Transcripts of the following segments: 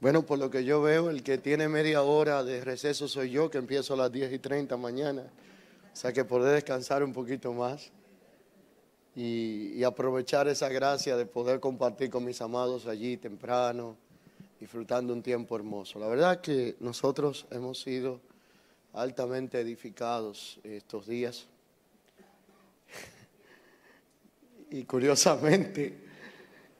Bueno, por lo que yo veo, el que tiene media hora de receso soy yo, que empiezo a las 10 y 30 mañana. O sea que poder descansar un poquito más y, y aprovechar esa gracia de poder compartir con mis amados allí temprano, disfrutando un tiempo hermoso. La verdad que nosotros hemos sido altamente edificados estos días. Y curiosamente,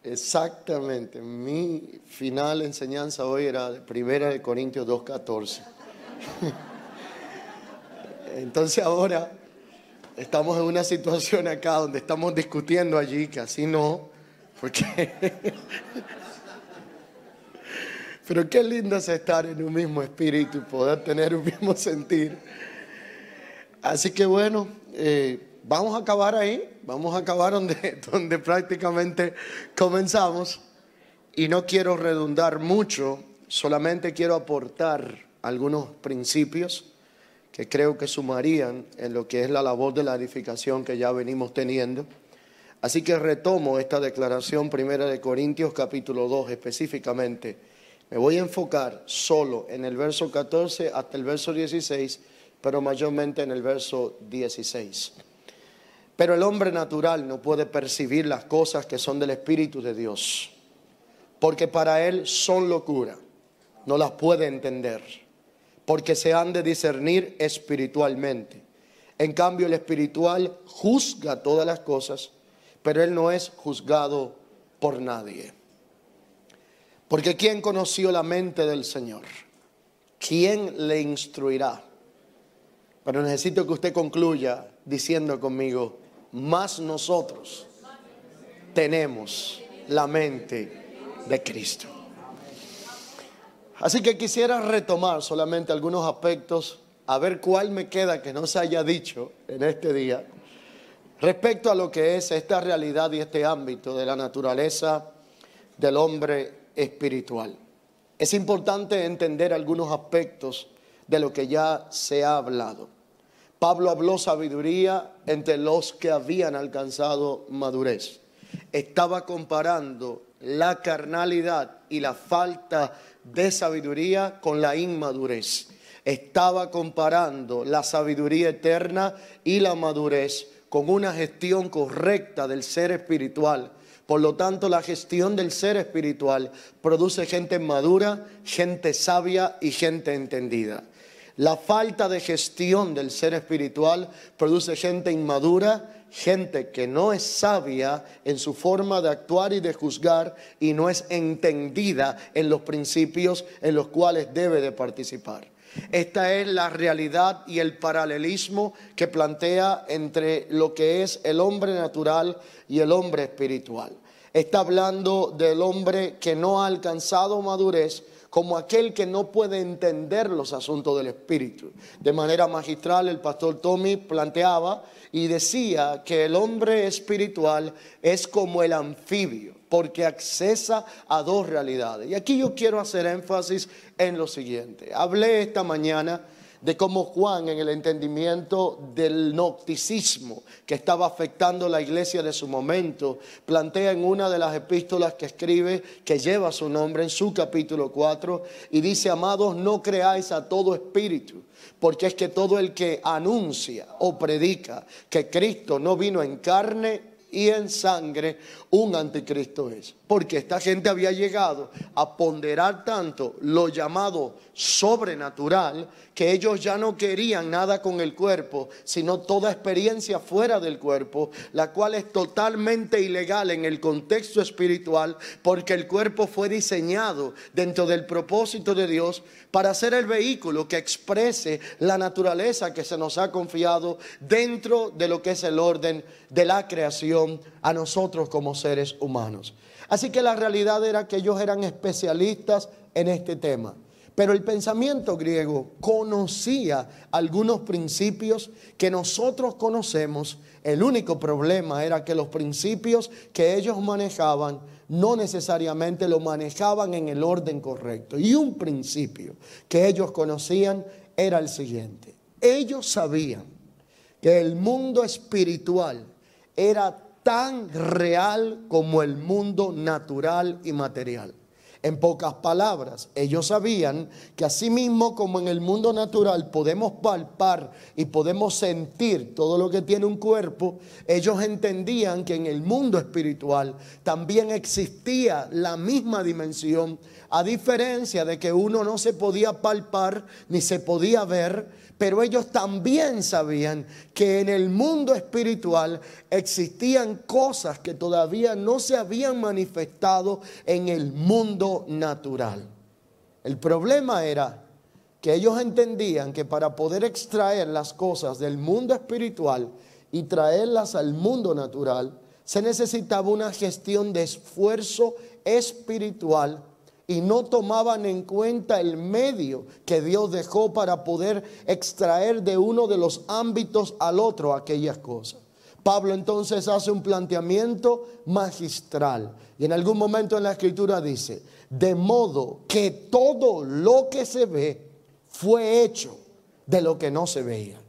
exactamente, mi final enseñanza hoy era Primera de Corintios 2.14. Entonces ahora estamos en una situación acá donde estamos discutiendo allí, que así no, porque... Pero qué lindo es estar en un mismo espíritu y poder tener un mismo sentir. Así que bueno, eh, vamos a acabar ahí, vamos a acabar donde, prácticamente comenzamos. Y no quiero redundar mucho, solamente quiero aportar algunos principios que creo que sumarían en lo que es la labor de la edificación que ya venimos teniendo. Así que retomo esta declaración primera de Corintios capítulo 2 específicamente me voy a enfocar solo en el verso 14 hasta el verso 16, pero mayormente en el verso 16. Pero el hombre natural no puede percibir las cosas que son del Espíritu de Dios, porque para él son locura, no las puede entender, porque se han de discernir espiritualmente. En cambio, el espiritual juzga todas las cosas, pero él no es juzgado por nadie. Porque ¿quién conoció la mente del Señor? ¿Quién le instruirá? Pero necesito que usted concluya diciendo conmigo, más nosotros tenemos la mente de Cristo. Así que quisiera retomar solamente algunos aspectos, a ver cuál me queda que no se haya dicho en este día, respecto a lo que es esta realidad y este ámbito de la naturaleza del hombre espiritual. Es importante entender algunos aspectos de lo que ya se ha hablado. Pablo habló sabiduría entre los que habían alcanzado madurez. Estaba comparando la carnalidad y la falta de sabiduría con la inmadurez. Estaba comparando la sabiduría eterna y la madurez con una gestión correcta del ser espiritual por lo tanto, la gestión del ser espiritual produce gente madura, gente sabia y gente entendida. La falta de gestión del ser espiritual produce gente inmadura, gente que no es sabia en su forma de actuar y de juzgar y no es entendida en los principios en los cuales debe de participar. Esta es la realidad y el paralelismo que plantea entre lo que es el hombre natural y el hombre espiritual. Está hablando del hombre que no ha alcanzado madurez como aquel que no puede entender los asuntos del espíritu. De manera magistral el pastor Tommy planteaba y decía que el hombre espiritual es como el anfibio, porque accesa a dos realidades. Y aquí yo quiero hacer énfasis en lo siguiente. Hablé esta mañana de cómo Juan en el entendimiento del nocticismo que estaba afectando la iglesia de su momento, plantea en una de las epístolas que escribe, que lleva su nombre en su capítulo 4, y dice, amados, no creáis a todo espíritu, porque es que todo el que anuncia o predica que Cristo no vino en carne y en sangre, un anticristo es. Porque esta gente había llegado a ponderar tanto lo llamado sobrenatural que ellos ya no querían nada con el cuerpo, sino toda experiencia fuera del cuerpo, la cual es totalmente ilegal en el contexto espiritual, porque el cuerpo fue diseñado dentro del propósito de Dios para ser el vehículo que exprese la naturaleza que se nos ha confiado dentro de lo que es el orden de la creación a nosotros como seres humanos. Así que la realidad era que ellos eran especialistas en este tema. Pero el pensamiento griego conocía algunos principios que nosotros conocemos. El único problema era que los principios que ellos manejaban no necesariamente lo manejaban en el orden correcto. Y un principio que ellos conocían era el siguiente. Ellos sabían que el mundo espiritual era tan real como el mundo natural y material. En pocas palabras, ellos sabían que así mismo como en el mundo natural podemos palpar y podemos sentir todo lo que tiene un cuerpo, ellos entendían que en el mundo espiritual también existía la misma dimensión, a diferencia de que uno no se podía palpar ni se podía ver, pero ellos también sabían que en el mundo espiritual existían cosas que todavía no se habían manifestado en el mundo natural. El problema era que ellos entendían que para poder extraer las cosas del mundo espiritual y traerlas al mundo natural, se necesitaba una gestión de esfuerzo espiritual y no tomaban en cuenta el medio que Dios dejó para poder extraer de uno de los ámbitos al otro aquellas cosas. Pablo entonces hace un planteamiento magistral y en algún momento en la escritura dice, de modo que todo lo que se ve fue hecho de lo que no se veía.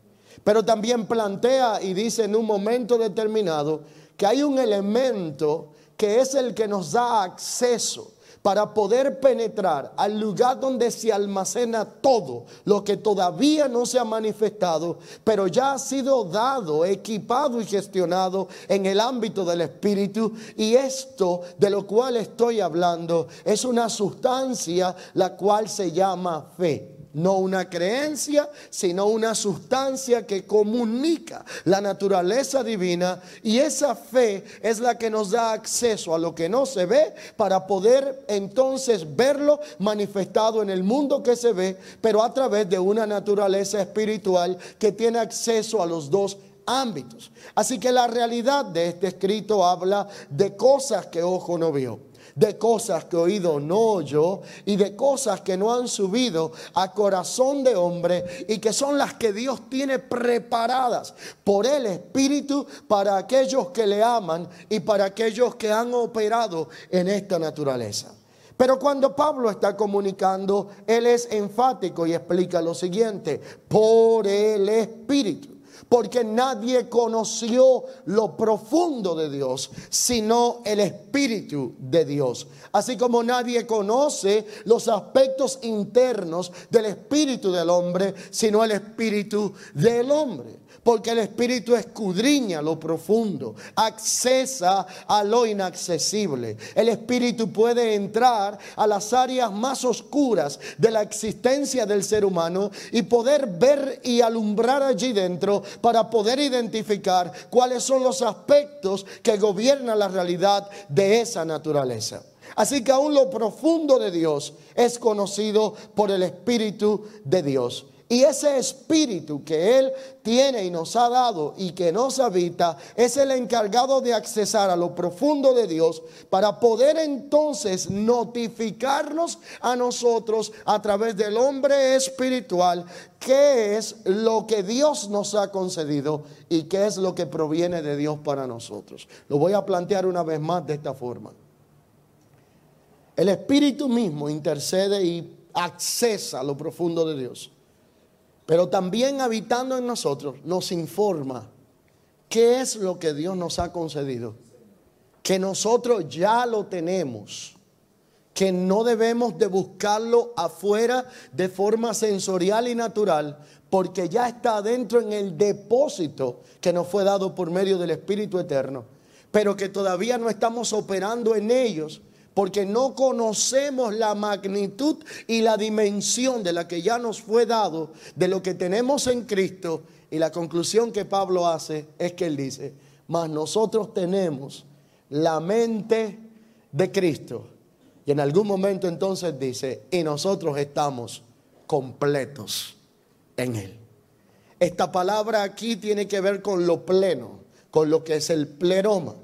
Pero también plantea y dice en un momento determinado que hay un elemento que es el que nos da acceso para poder penetrar al lugar donde se almacena todo lo que todavía no se ha manifestado, pero ya ha sido dado, equipado y gestionado en el ámbito del Espíritu. Y esto de lo cual estoy hablando es una sustancia la cual se llama fe no una creencia, sino una sustancia que comunica la naturaleza divina y esa fe es la que nos da acceso a lo que no se ve para poder entonces verlo manifestado en el mundo que se ve, pero a través de una naturaleza espiritual que tiene acceso a los dos ámbitos. Así que la realidad de este escrito habla de cosas que ojo no vio de cosas que oído no oyó y de cosas que no han subido a corazón de hombre y que son las que Dios tiene preparadas por el Espíritu para aquellos que le aman y para aquellos que han operado en esta naturaleza. Pero cuando Pablo está comunicando, él es enfático y explica lo siguiente, por el Espíritu porque nadie conoció lo profundo de Dios, sino el Espíritu de Dios. Así como nadie conoce los aspectos internos del Espíritu del hombre, sino el Espíritu del hombre porque el Espíritu escudriña lo profundo, accesa a lo inaccesible. El Espíritu puede entrar a las áreas más oscuras de la existencia del ser humano y poder ver y alumbrar allí dentro para poder identificar cuáles son los aspectos que gobiernan la realidad de esa naturaleza. Así que aún lo profundo de Dios es conocido por el Espíritu de Dios. Y ese espíritu que Él tiene y nos ha dado y que nos habita es el encargado de accesar a lo profundo de Dios para poder entonces notificarnos a nosotros a través del hombre espiritual qué es lo que Dios nos ha concedido y qué es lo que proviene de Dios para nosotros. Lo voy a plantear una vez más de esta forma. El espíritu mismo intercede y accesa a lo profundo de Dios. Pero también habitando en nosotros nos informa qué es lo que Dios nos ha concedido. Que nosotros ya lo tenemos. Que no debemos de buscarlo afuera de forma sensorial y natural, porque ya está dentro en el depósito que nos fue dado por medio del Espíritu Eterno, pero que todavía no estamos operando en ellos porque no conocemos la magnitud y la dimensión de la que ya nos fue dado, de lo que tenemos en Cristo. Y la conclusión que Pablo hace es que él dice, mas nosotros tenemos la mente de Cristo. Y en algún momento entonces dice, y nosotros estamos completos en Él. Esta palabra aquí tiene que ver con lo pleno, con lo que es el pleroma.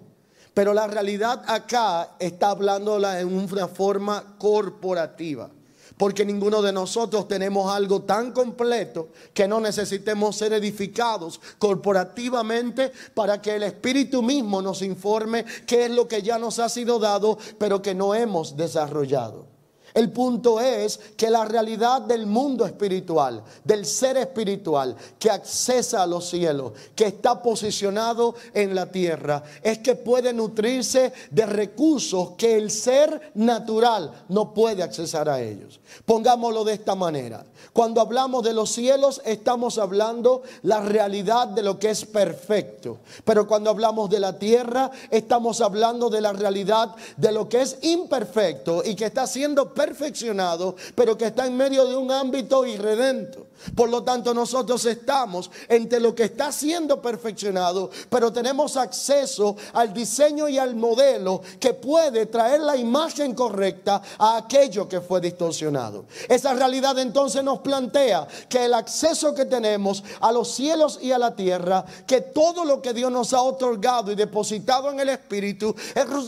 Pero la realidad acá está hablándola en una forma corporativa. Porque ninguno de nosotros tenemos algo tan completo que no necesitemos ser edificados corporativamente para que el Espíritu mismo nos informe qué es lo que ya nos ha sido dado, pero que no hemos desarrollado. El punto es que la realidad del mundo espiritual, del ser espiritual que accesa a los cielos, que está posicionado en la tierra, es que puede nutrirse de recursos que el ser natural no puede accesar a ellos. Pongámoslo de esta manera. Cuando hablamos de los cielos, estamos hablando la realidad de lo que es perfecto. Pero cuando hablamos de la tierra, estamos hablando de la realidad de lo que es imperfecto y que está siendo perfeccionado, pero que está en medio de un ámbito irredento. Por lo tanto, nosotros estamos entre lo que está siendo perfeccionado, pero tenemos acceso al diseño y al modelo que puede traer la imagen correcta a aquello que fue distorsionado. Esa realidad entonces nos plantea que el acceso que tenemos a los cielos y a la tierra, que todo lo que Dios nos ha otorgado y depositado en el Espíritu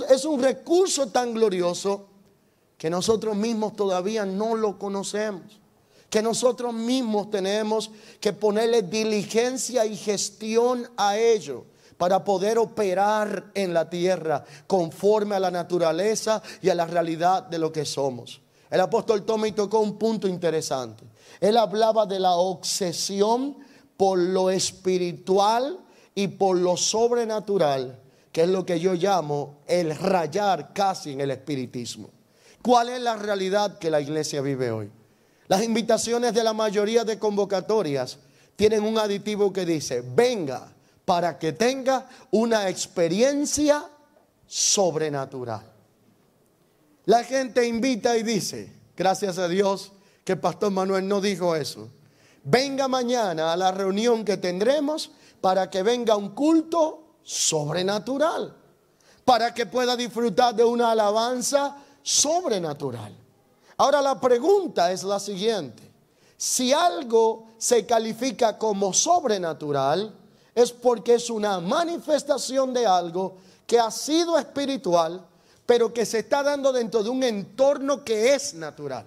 es un recurso tan glorioso que nosotros mismos todavía no lo conocemos que nosotros mismos tenemos que ponerle diligencia y gestión a ello para poder operar en la tierra conforme a la naturaleza y a la realidad de lo que somos. El apóstol Tommy tocó un punto interesante. Él hablaba de la obsesión por lo espiritual y por lo sobrenatural, que es lo que yo llamo el rayar casi en el espiritismo. ¿Cuál es la realidad que la iglesia vive hoy? Las invitaciones de la mayoría de convocatorias tienen un aditivo que dice, venga para que tenga una experiencia sobrenatural. La gente invita y dice, gracias a Dios que Pastor Manuel no dijo eso. Venga mañana a la reunión que tendremos para que venga un culto sobrenatural, para que pueda disfrutar de una alabanza sobrenatural. Ahora la pregunta es la siguiente. Si algo se califica como sobrenatural, es porque es una manifestación de algo que ha sido espiritual, pero que se está dando dentro de un entorno que es natural.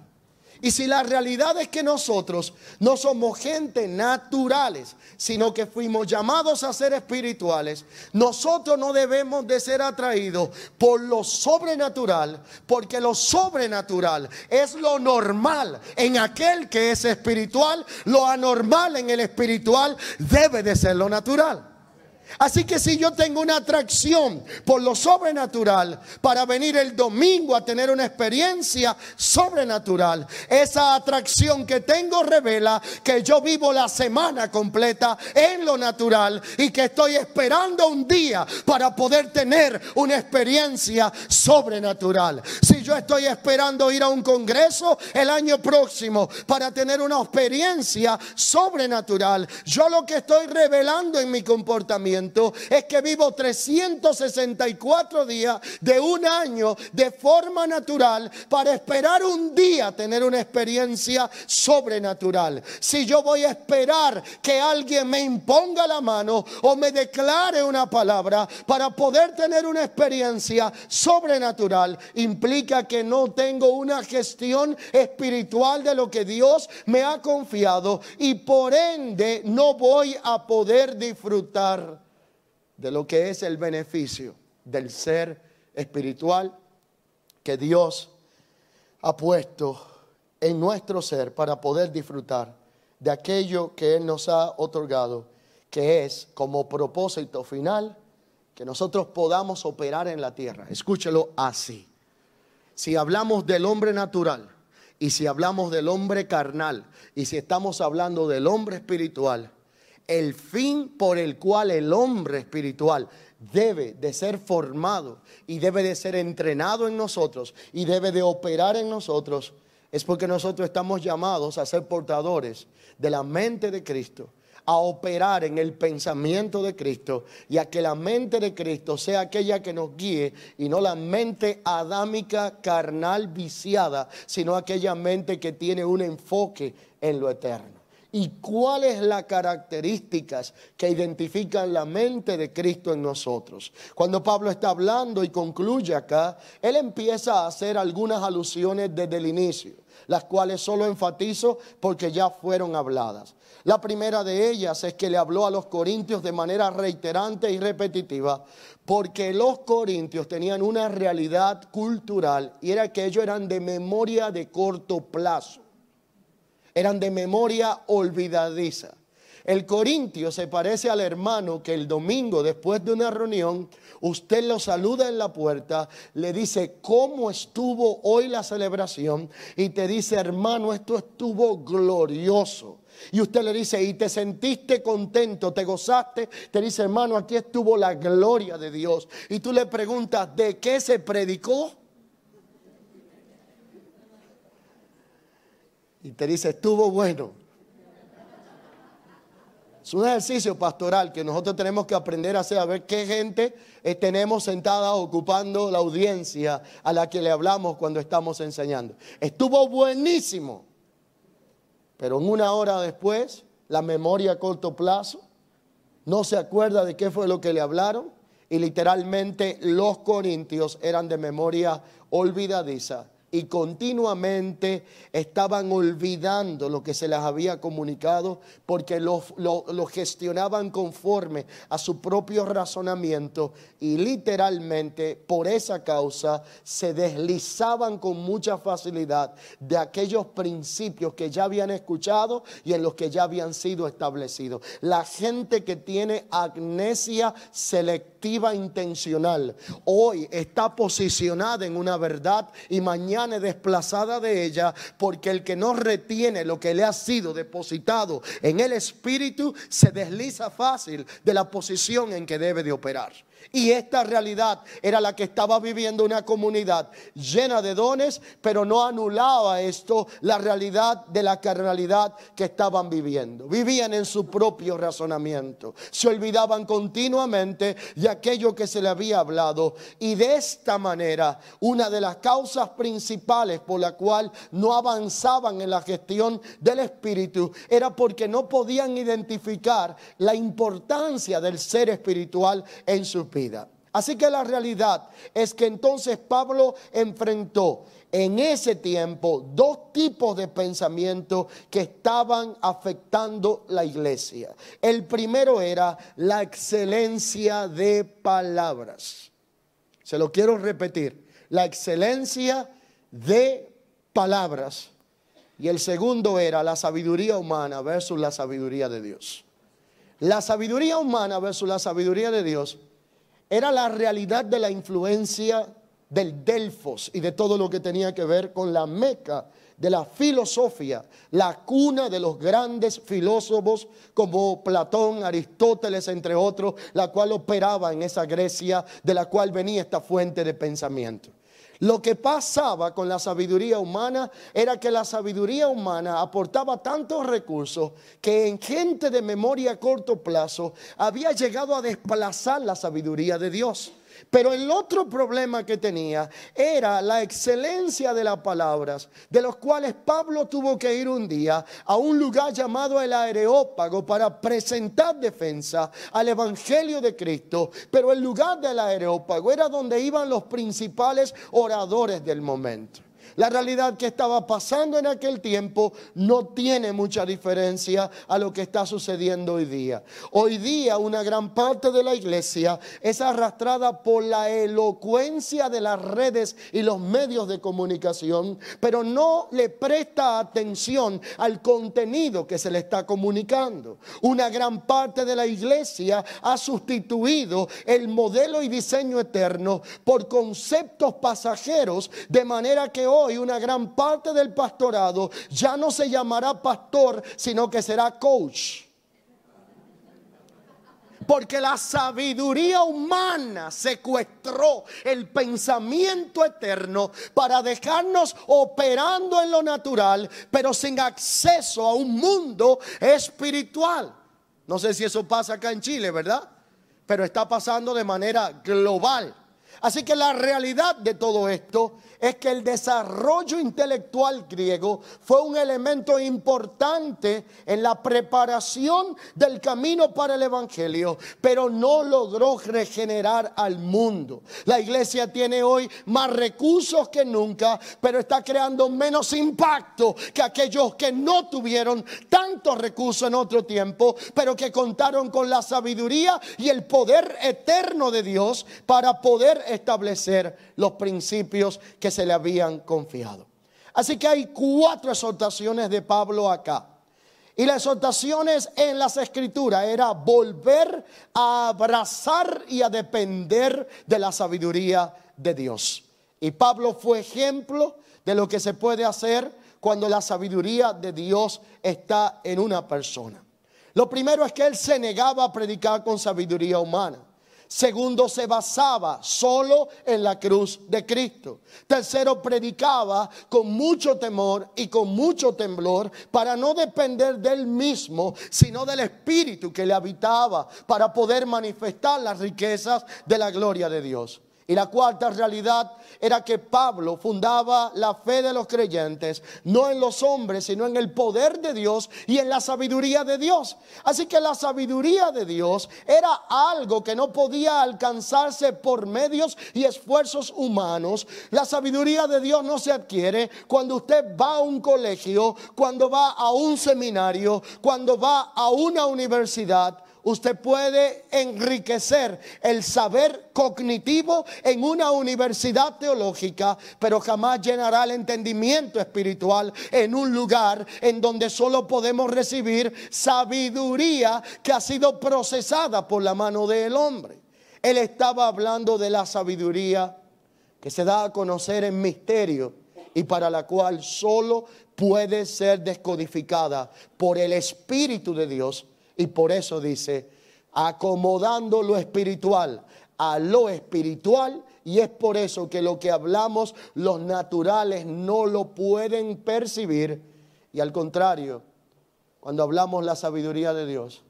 Y si la realidad es que nosotros no somos gente naturales, sino que fuimos llamados a ser espirituales, nosotros no debemos de ser atraídos por lo sobrenatural, porque lo sobrenatural es lo normal en aquel que es espiritual, lo anormal en el espiritual debe de ser lo natural. Así que si yo tengo una atracción por lo sobrenatural para venir el domingo a tener una experiencia sobrenatural, esa atracción que tengo revela que yo vivo la semana completa en lo natural y que estoy esperando un día para poder tener una experiencia sobrenatural. Si yo estoy esperando ir a un congreso el año próximo para tener una experiencia sobrenatural, yo lo que estoy revelando en mi comportamiento es que vivo 364 días de un año de forma natural para esperar un día tener una experiencia sobrenatural. Si yo voy a esperar que alguien me imponga la mano o me declare una palabra para poder tener una experiencia sobrenatural, implica que no tengo una gestión espiritual de lo que Dios me ha confiado y por ende no voy a poder disfrutar de lo que es el beneficio del ser espiritual que Dios ha puesto en nuestro ser para poder disfrutar de aquello que Él nos ha otorgado, que es como propósito final que nosotros podamos operar en la tierra. Escúchelo así. Si hablamos del hombre natural y si hablamos del hombre carnal y si estamos hablando del hombre espiritual, el fin por el cual el hombre espiritual debe de ser formado y debe de ser entrenado en nosotros y debe de operar en nosotros, es porque nosotros estamos llamados a ser portadores de la mente de Cristo, a operar en el pensamiento de Cristo y a que la mente de Cristo sea aquella que nos guíe y no la mente adámica, carnal, viciada, sino aquella mente que tiene un enfoque en lo eterno. Y cuáles las características que identifican la mente de Cristo en nosotros. Cuando Pablo está hablando y concluye acá, él empieza a hacer algunas alusiones desde el inicio, las cuales solo enfatizo porque ya fueron habladas. La primera de ellas es que le habló a los corintios de manera reiterante y repetitiva, porque los corintios tenían una realidad cultural y era que ellos eran de memoria de corto plazo eran de memoria olvidadiza. El corintio se parece al hermano que el domingo después de una reunión usted lo saluda en la puerta, le dice cómo estuvo hoy la celebración y te dice hermano esto estuvo glorioso. Y usted le dice, y te sentiste contento, te gozaste, te dice hermano aquí estuvo la gloria de Dios. Y tú le preguntas, ¿de qué se predicó? Y te dice, estuvo bueno. Es un ejercicio pastoral que nosotros tenemos que aprender a hacer, a ver qué gente tenemos sentada ocupando la audiencia a la que le hablamos cuando estamos enseñando. Estuvo buenísimo, pero en una hora después, la memoria a corto plazo, no se acuerda de qué fue lo que le hablaron y literalmente los corintios eran de memoria olvidadiza y continuamente estaban olvidando lo que se les había comunicado porque lo, gestionaban conforme a su propio razonamiento y literalmente por esa causa se deslizaban con mucha facilidad de aquellos principios que ya habían escuchado y en los que ya habían sido establecidos. La gente que tiene amnesia selectiva intencional hoy está posicionada en una verdad y mañana desplazada de ella, porque el que no retiene lo que le ha sido depositado en el espíritu se desliza fácil de la posición en que debe de operar. Y esta realidad era la que estaba viviendo una comunidad llena de dones, pero no anulaba esto la realidad de la carnalidad que estaban viviendo. Vivían en su propio razonamiento, se olvidaban continuamente de aquello que se le había hablado. Y de esta manera, una de las causas principales por la cual no avanzaban en la gestión del Espíritu era porque no podían identificar la importancia del ser espiritual en su vida. Así que la realidad es que entonces Pablo enfrentó en ese tiempo dos tipos de pensamiento que estaban afectando la iglesia. El primero era la excelencia de palabras. Se lo quiero repetir, la excelencia de palabras. Y el segundo era la sabiduría humana versus la sabiduría de Dios. La sabiduría humana versus la sabiduría de Dios era la realidad de la influencia del Delfos y de todo lo que tenía que ver con la meca de la filosofía, la cuna de los grandes filósofos como Platón, Aristóteles, entre otros, la cual operaba en esa Grecia de la cual venía esta fuente de pensamiento. Lo que pasaba con la sabiduría humana era que la sabiduría humana aportaba tantos recursos que en gente de memoria a corto plazo había llegado a desplazar la sabiduría de Dios. Pero el otro problema que tenía era la excelencia de las palabras, de los cuales Pablo tuvo que ir un día a un lugar llamado el Areópago para presentar defensa al Evangelio de Cristo. Pero el lugar del Areópago era donde iban los principales oradores del momento. La realidad que estaba pasando en aquel tiempo no tiene mucha diferencia a lo que está sucediendo hoy día. Hoy día una gran parte de la iglesia es arrastrada por la elocuencia de las redes y los medios de comunicación, pero no le presta atención al contenido que se le está comunicando. Una gran parte de la iglesia ha sustituido el modelo y diseño eterno por conceptos pasajeros, de manera que hoy hoy una gran parte del pastorado ya no se llamará pastor, sino que será coach. Porque la sabiduría humana secuestró el pensamiento eterno para dejarnos operando en lo natural, pero sin acceso a un mundo espiritual. No sé si eso pasa acá en Chile, ¿verdad? Pero está pasando de manera global. Así que la realidad de todo esto es que el desarrollo intelectual griego fue un elemento importante en la preparación del camino para el Evangelio, pero no logró regenerar al mundo. La iglesia tiene hoy más recursos que nunca, pero está creando menos impacto que aquellos que no tuvieron tantos recursos en otro tiempo, pero que contaron con la sabiduría y el poder eterno de Dios para poder establecer los principios que se le habían confiado. Así que hay cuatro exhortaciones de Pablo acá. Y las exhortaciones en las escrituras era volver a abrazar y a depender de la sabiduría de Dios. Y Pablo fue ejemplo de lo que se puede hacer cuando la sabiduría de Dios está en una persona. Lo primero es que él se negaba a predicar con sabiduría humana. Segundo, se basaba solo en la cruz de Cristo. Tercero, predicaba con mucho temor y con mucho temblor para no depender del mismo, sino del Espíritu que le habitaba, para poder manifestar las riquezas de la gloria de Dios. Y la cuarta realidad era que Pablo fundaba la fe de los creyentes no en los hombres, sino en el poder de Dios y en la sabiduría de Dios. Así que la sabiduría de Dios era algo que no podía alcanzarse por medios y esfuerzos humanos. La sabiduría de Dios no se adquiere cuando usted va a un colegio, cuando va a un seminario, cuando va a una universidad usted puede enriquecer el saber cognitivo en una universidad teológica, pero jamás llenará el entendimiento espiritual en un lugar en donde solo podemos recibir sabiduría que ha sido procesada por la mano del hombre. Él estaba hablando de la sabiduría que se da a conocer en misterio y para la cual solo puede ser descodificada por el Espíritu de Dios y por eso dice, acomodando lo espiritual a lo espiritual. Y es por eso que lo que hablamos los naturales no lo pueden percibir. Y al contrario, cuando hablamos la sabiduría de Dios,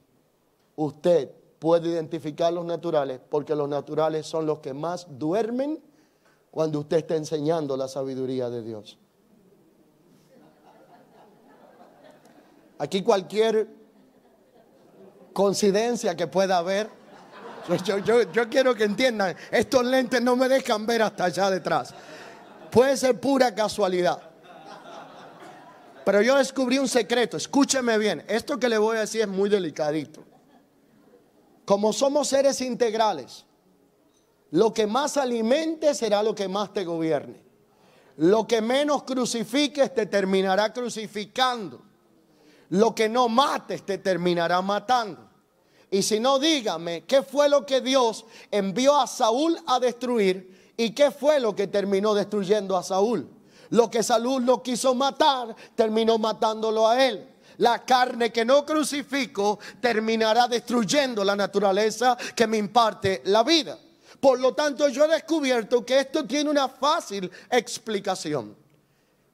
usted puede identificar los naturales porque los naturales son los que más duermen cuando usted está enseñando la sabiduría de Dios. Aquí cualquier coincidencia que pueda haber. Yo, quiero que entiendan, estos lentes no me dejan ver hasta allá detrás. Puede ser pura casualidad. Pero yo descubrí un secreto, escúcheme bien, esto que le voy a decir es muy delicadito. Como somos seres integrales, lo que más alimente será lo que más te gobierne. Lo que menos crucifiques te terminará crucificando. Lo que no mates te terminará matando. Y si no, dígame, ¿qué fue lo que Dios envió a Saúl a destruir? ¿Y qué fue lo que terminó destruyendo a Saúl? Lo que Saúl no quiso matar, terminó matándolo a él. La carne que no crucifico terminará destruyendo la naturaleza que me imparte la vida. Por lo tanto, yo he descubierto que esto tiene una fácil explicación.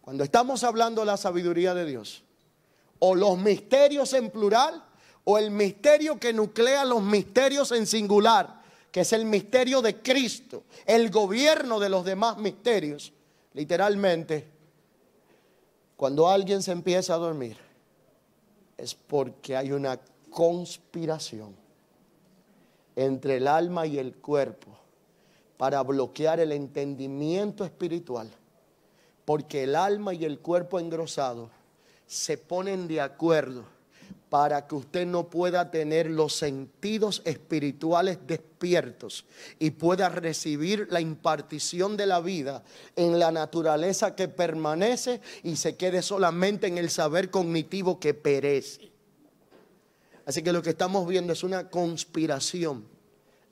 Cuando estamos hablando de la sabiduría de Dios, o los misterios en plural o el misterio que nuclea los misterios en singular, que es el misterio de Cristo, el gobierno de los demás misterios. Literalmente, cuando alguien se empieza a dormir, es porque hay una conspiración entre el alma y el cuerpo para bloquear el entendimiento espiritual, porque el alma y el cuerpo engrosado se ponen de acuerdo para que usted no pueda tener los sentidos espirituales despiertos y pueda recibir la impartición de la vida en la naturaleza que permanece y se quede solamente en el saber cognitivo que perece. Así que lo que estamos viendo es una conspiración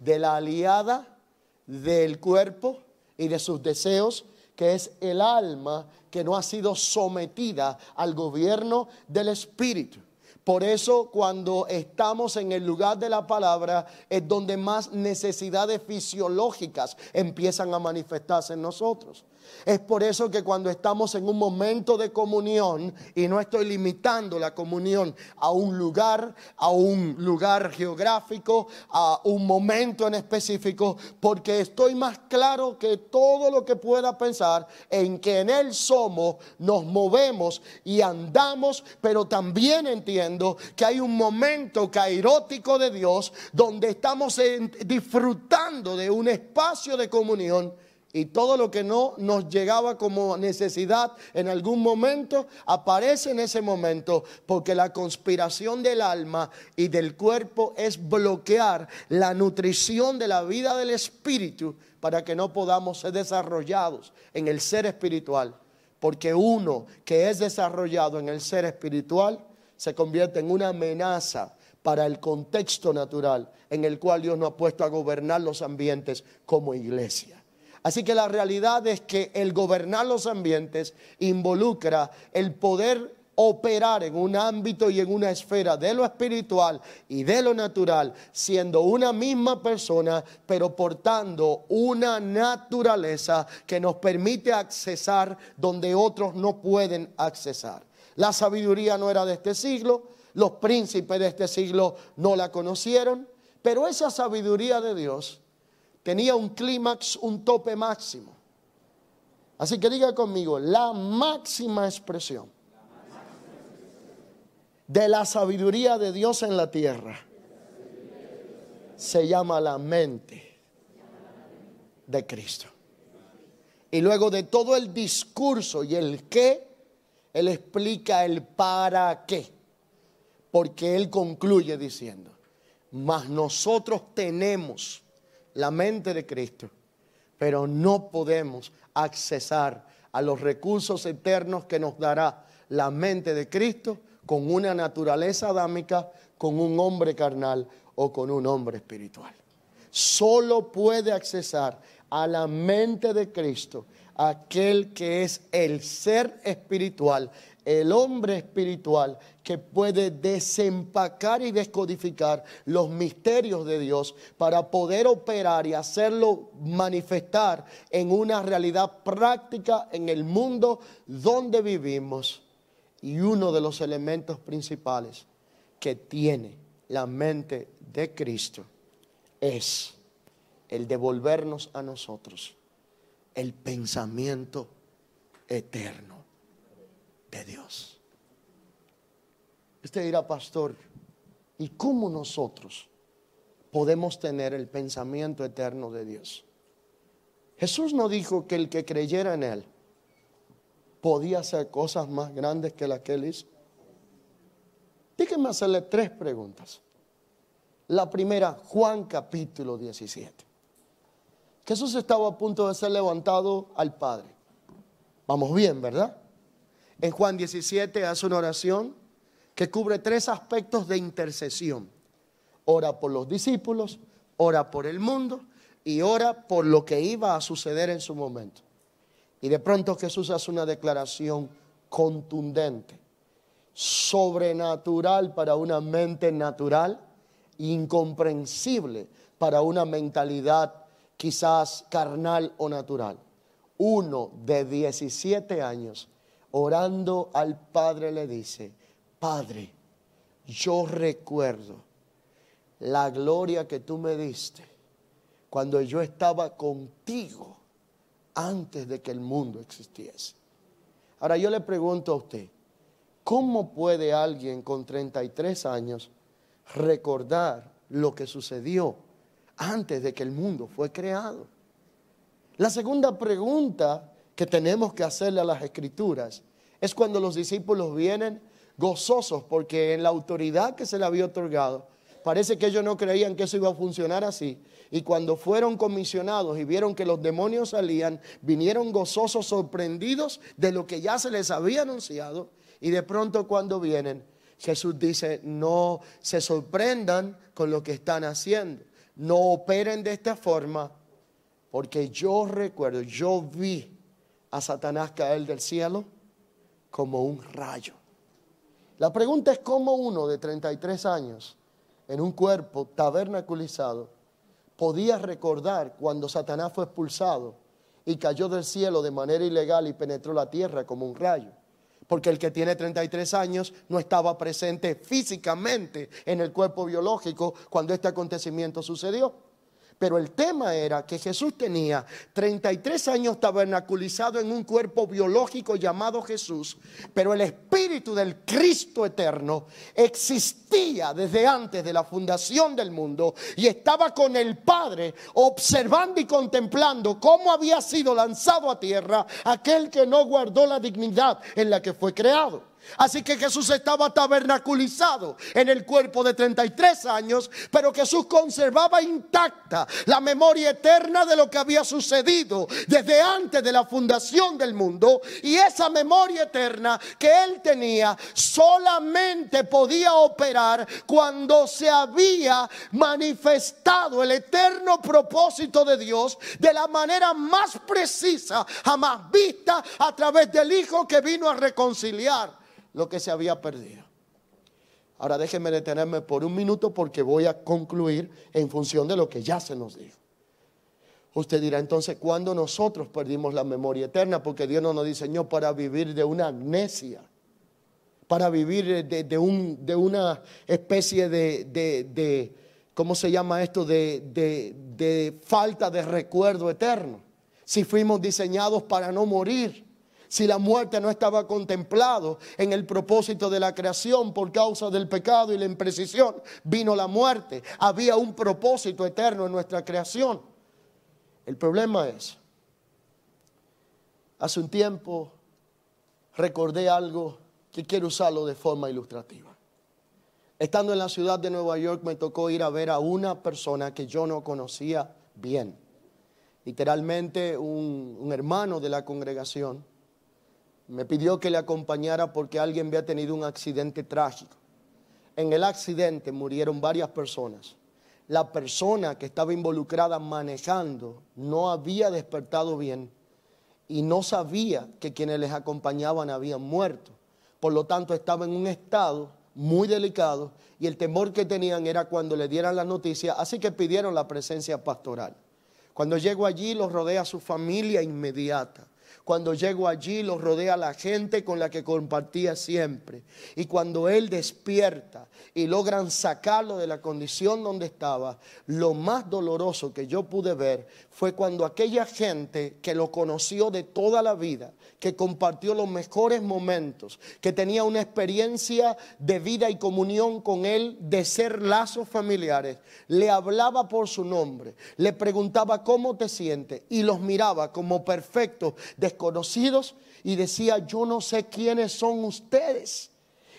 de la aliada del cuerpo y de sus deseos que es el alma que no ha sido sometida al gobierno del Espíritu. Por eso cuando estamos en el lugar de la palabra es donde más necesidades fisiológicas empiezan a manifestarse en nosotros. Es por eso que cuando estamos en un momento de comunión, y no estoy limitando la comunión a un lugar, a un lugar geográfico, a un momento en específico, porque estoy más claro que todo lo que pueda pensar en que en Él somos, nos movemos y andamos, pero también entiendo que hay un momento cairótico de Dios donde estamos disfrutando de un espacio de comunión y todo lo que no nos llegaba como necesidad en algún momento, aparece en ese momento, porque la conspiración del alma y del cuerpo es bloquear la nutrición de la vida del espíritu para que no podamos ser desarrollados en el ser espiritual. Porque uno que es desarrollado en el ser espiritual se convierte en una amenaza para el contexto natural en el cual Dios nos ha puesto a gobernar los ambientes como iglesia. Así que la realidad es que el gobernar los ambientes involucra el poder operar en un ámbito y en una esfera de lo espiritual y de lo natural, siendo una misma persona, pero portando una naturaleza que nos permite accesar donde otros no pueden accesar. La sabiduría no era de este siglo, los príncipes de este siglo no la conocieron, pero esa sabiduría de Dios tenía un clímax, un tope máximo. Así que diga conmigo, la máxima expresión de la sabiduría de Dios en la tierra se llama la mente de Cristo. Y luego de todo el discurso y el qué, Él explica el para qué. Porque Él concluye diciendo, mas nosotros tenemos la mente de Cristo, pero no podemos accesar a los recursos eternos que nos dará la mente de Cristo con una naturaleza adámica, con un hombre carnal o con un hombre espiritual. Solo puede accesar a la mente de Cristo aquel que es el ser espiritual, el hombre espiritual que puede desempacar y descodificar los misterios de Dios para poder operar y hacerlo manifestar en una realidad práctica en el mundo donde vivimos. Y uno de los elementos principales que tiene la mente de Cristo es el devolvernos a nosotros el pensamiento eterno Dios. Usted dirá, pastor, ¿y cómo nosotros podemos tener el pensamiento eterno de Dios? Jesús no dijo que el que creyera en Él podía hacer cosas más grandes que las que Él hizo. Dígame hacerle tres preguntas. La primera, Juan capítulo 17. Jesús estaba a punto de ser levantado al Padre. Vamos bien, ¿verdad? En Juan 17 hace una oración que cubre tres aspectos de intercesión. Ora por los discípulos, ora por el mundo y ora por lo que iba a suceder en su momento. Y de pronto Jesús hace una declaración contundente, sobrenatural para una mente natural, incomprensible para una mentalidad quizás carnal o natural. Uno de 17 años orando al Padre le dice, Padre, yo recuerdo la gloria que tú me diste cuando yo estaba contigo antes de que el mundo existiese. Ahora yo le pregunto a usted, ¿cómo puede alguien con 33 años recordar lo que sucedió antes de que el mundo fue creado? La segunda pregunta que tenemos que hacerle a las escrituras es cuando los discípulos vienen gozosos porque en la autoridad que se le había otorgado, parece que ellos no creían que eso iba a funcionar así. Y cuando fueron comisionados y vieron que los demonios salían, vinieron gozosos, sorprendidos de lo que ya se les había anunciado. Y de pronto cuando vienen, Jesús dice, no se sorprendan con lo que están haciendo. No operen de esta forma, porque yo recuerdo, yo vi a Satanás caer del cielo como un rayo. La pregunta es cómo uno de 33 años en un cuerpo tabernaculizado podía recordar cuando Satanás fue expulsado y cayó del cielo de manera ilegal y penetró la tierra como un rayo. Porque el que tiene 33 años no estaba presente físicamente en el cuerpo biológico cuando este acontecimiento sucedió. Pero el tema era que Jesús tenía 33 años tabernaculizado en un cuerpo biológico llamado Jesús, pero el Espíritu del Cristo eterno existía desde antes de la fundación del mundo y estaba con el Padre observando y contemplando cómo había sido lanzado a tierra aquel que no guardó la dignidad en la que fue creado. Así que Jesús estaba tabernaculizado en el cuerpo de 33 años, pero Jesús conservaba intacta la memoria eterna de lo que había sucedido desde antes de la fundación del mundo. Y esa memoria eterna que él tenía solamente podía operar cuando se había manifestado el eterno propósito de Dios de la manera más precisa jamás vista a través del Hijo que vino a reconciliar lo que se había perdido. Ahora déjenme detenerme por un minuto porque voy a concluir en función de lo que ya se nos dijo. Usted dirá entonces, ¿cuándo nosotros perdimos la memoria eterna? Porque Dios no nos diseñó para vivir de una amnesia, para vivir de, un, de una especie de, ¿cómo se llama esto? de falta de recuerdo eterno. Si fuimos diseñados para no morir si la muerte no estaba contemplado en el propósito de la creación por causa del pecado y la imprecisión, vino la muerte. Había un propósito eterno en nuestra creación. El problema es, hace un tiempo recordé algo que quiero usarlo de forma ilustrativa. Estando en la ciudad de Nueva York me tocó ir a ver a una persona que yo no conocía bien. Literalmente un, un hermano de la congregación me pidió que le acompañara porque alguien había tenido un accidente trágico. En el accidente murieron varias personas. La persona que estaba involucrada manejando no había despertado bien y no sabía que quienes les acompañaban habían muerto. Por lo tanto, estaba en un estado muy delicado y el temor que tenían era cuando le dieran la noticia, así que pidieron la presencia pastoral. Cuando llego allí, los rodea su familia inmediata. Cuando llego allí lo rodea la gente con la que compartía siempre. Y cuando él despierta y logran sacarlo de la condición donde estaba, lo más doloroso que yo pude ver fue cuando aquella gente que lo conoció de toda la vida, que compartió los mejores momentos, que tenía una experiencia de vida y comunión con él, de ser lazos familiares, le hablaba por su nombre, le preguntaba cómo te sientes y los miraba como perfectos conocidos y decía, yo no sé quiénes son ustedes.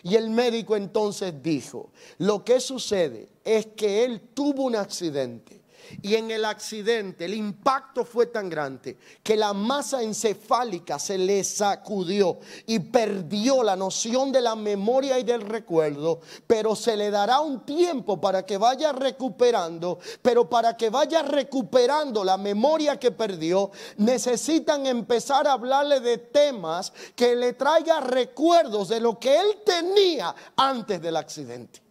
Y el médico entonces dijo, lo que sucede es que él tuvo un accidente y en el accidente el impacto fue tan grande que la masa encefálica se le sacudió y perdió la noción de la memoria y del recuerdo, pero se le dará un tiempo para que vaya recuperando, pero para que vaya recuperando la memoria que perdió, necesitan empezar a hablarle de temas que le traiga recuerdos de lo que él tenía antes del accidente.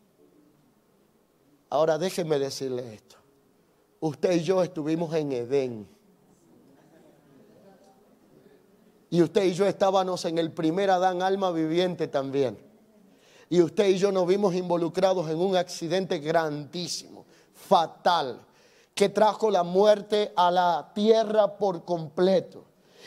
Ahora déjeme decirle esto usted y yo estuvimos en Edén. Y usted y yo estábamos en el primer Adán alma viviente también. Y usted y yo nos vimos involucrados en un accidente grandísimo, fatal, que trajo la muerte a la tierra por completo.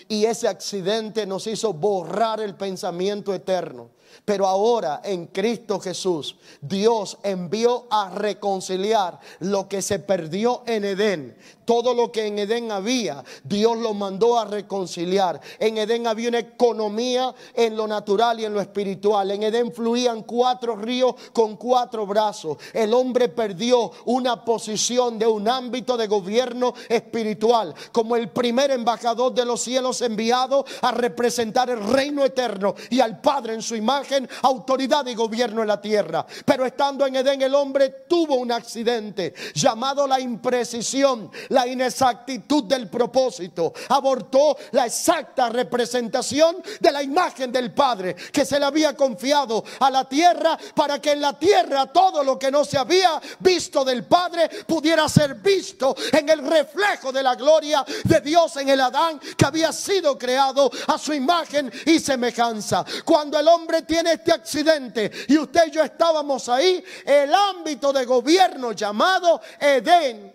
Y ese accidente nos hizo borrar el pensamiento eterno. Pero ahora en Cristo Jesús, Dios envió a reconciliar lo que se perdió en Edén. Todo lo que en Edén había, Dios lo mandó a reconciliar. En Edén había una economía en lo natural y en lo espiritual. En Edén fluían cuatro ríos con cuatro brazos. El hombre perdió una posición de un ámbito de gobierno espiritual, como el primer embajador de los cielos enviado a representar el reino eterno y al Padre en su imagen imagen, autoridad y gobierno en la tierra. Pero estando en Edén el hombre tuvo un accidente llamado la imprecisión, la inexactitud del propósito. Abortó la exacta representación de la imagen del Padre que se le había confiado a la tierra para que en la tierra todo lo que no se había visto del Padre pudiera ser visto en el reflejo de la gloria de Dios en el Adán que había sido creado a su imagen y semejanza. Cuando el hombre tiene este accidente y usted y yo estábamos ahí, el ámbito de gobierno llamado Edén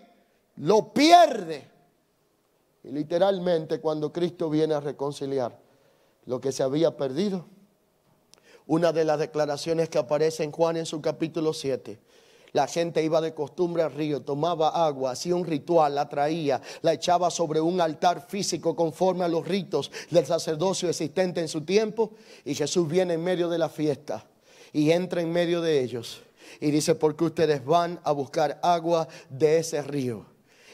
lo pierde. Y literalmente cuando Cristo viene a reconciliar lo que se había perdido, una de las declaraciones que aparece en Juan en su capítulo 7 la gente iba de costumbre al río, tomaba agua, hacía un ritual, la traía, la echaba sobre un altar físico conforme a los ritos del sacerdocio existente en su tiempo. Y Jesús viene en medio de la fiesta y entra en medio de ellos. Y dice, porque ustedes van a buscar agua de ese río.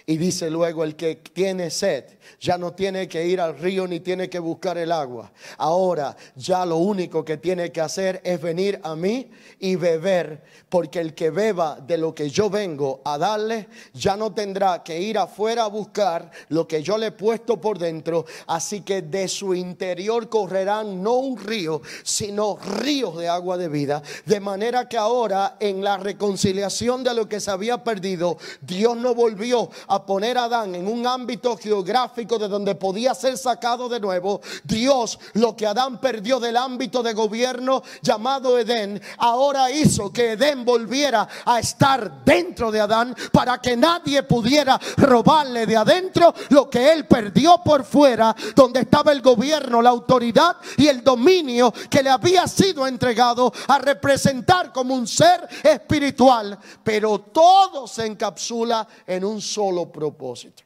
Y dice luego, el que tiene sed ya no tiene que ir al río ni tiene que buscar el agua. Ahora ya lo único que tiene que hacer es venir a mí y beber, porque el que beba de lo que yo vengo a darle, ya no tendrá que ir afuera a buscar lo que yo le he puesto por dentro. Así que de su interior correrán no un río, sino ríos de agua de vida. De manera que ahora en la reconciliación de lo que se había perdido, Dios no volvió a poner a Adán en un ámbito geográfico de donde podía ser sacado de nuevo, Dios lo que Adán perdió del ámbito de gobierno llamado Edén, ahora hizo que Edén volviera a estar dentro de Adán para que nadie pudiera robarle de adentro lo que él perdió por fuera, donde estaba el gobierno, la autoridad y el dominio que le había sido entregado a representar como un ser espiritual, pero todo se encapsula en un solo propósito.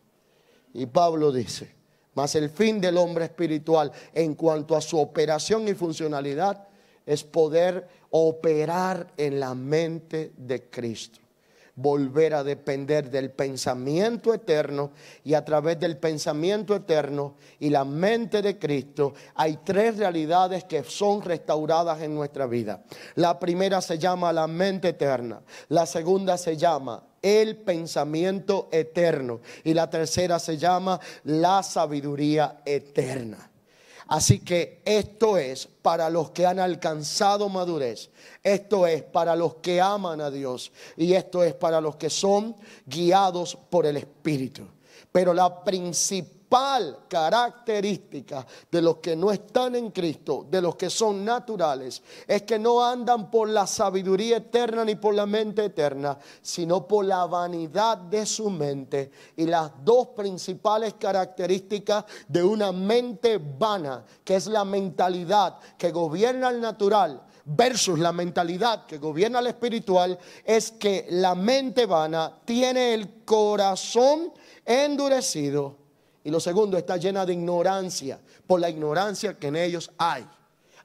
Y Pablo dice, mas el fin del hombre espiritual en cuanto a su operación y funcionalidad es poder operar en la mente de Cristo volver a depender del pensamiento eterno y a través del pensamiento eterno y la mente de Cristo hay tres realidades que son restauradas en nuestra vida. La primera se llama la mente eterna, la segunda se llama el pensamiento eterno. Y la tercera se llama la sabiduría eterna. Así que esto es para los que han alcanzado madurez. Esto es para los que aman a Dios. Y esto es para los que son guiados por el Espíritu. Pero la principal característica de los que no están en Cristo, de los que son naturales, es que no andan por la sabiduría eterna ni por la mente eterna, sino por la vanidad de su mente. Y las dos principales características de una mente vana, que es la mentalidad que gobierna el natural, versus la mentalidad que gobierna el espiritual es que la mente vana tiene el corazón endurecido y lo segundo, está llena de ignorancia por la ignorancia que en ellos hay.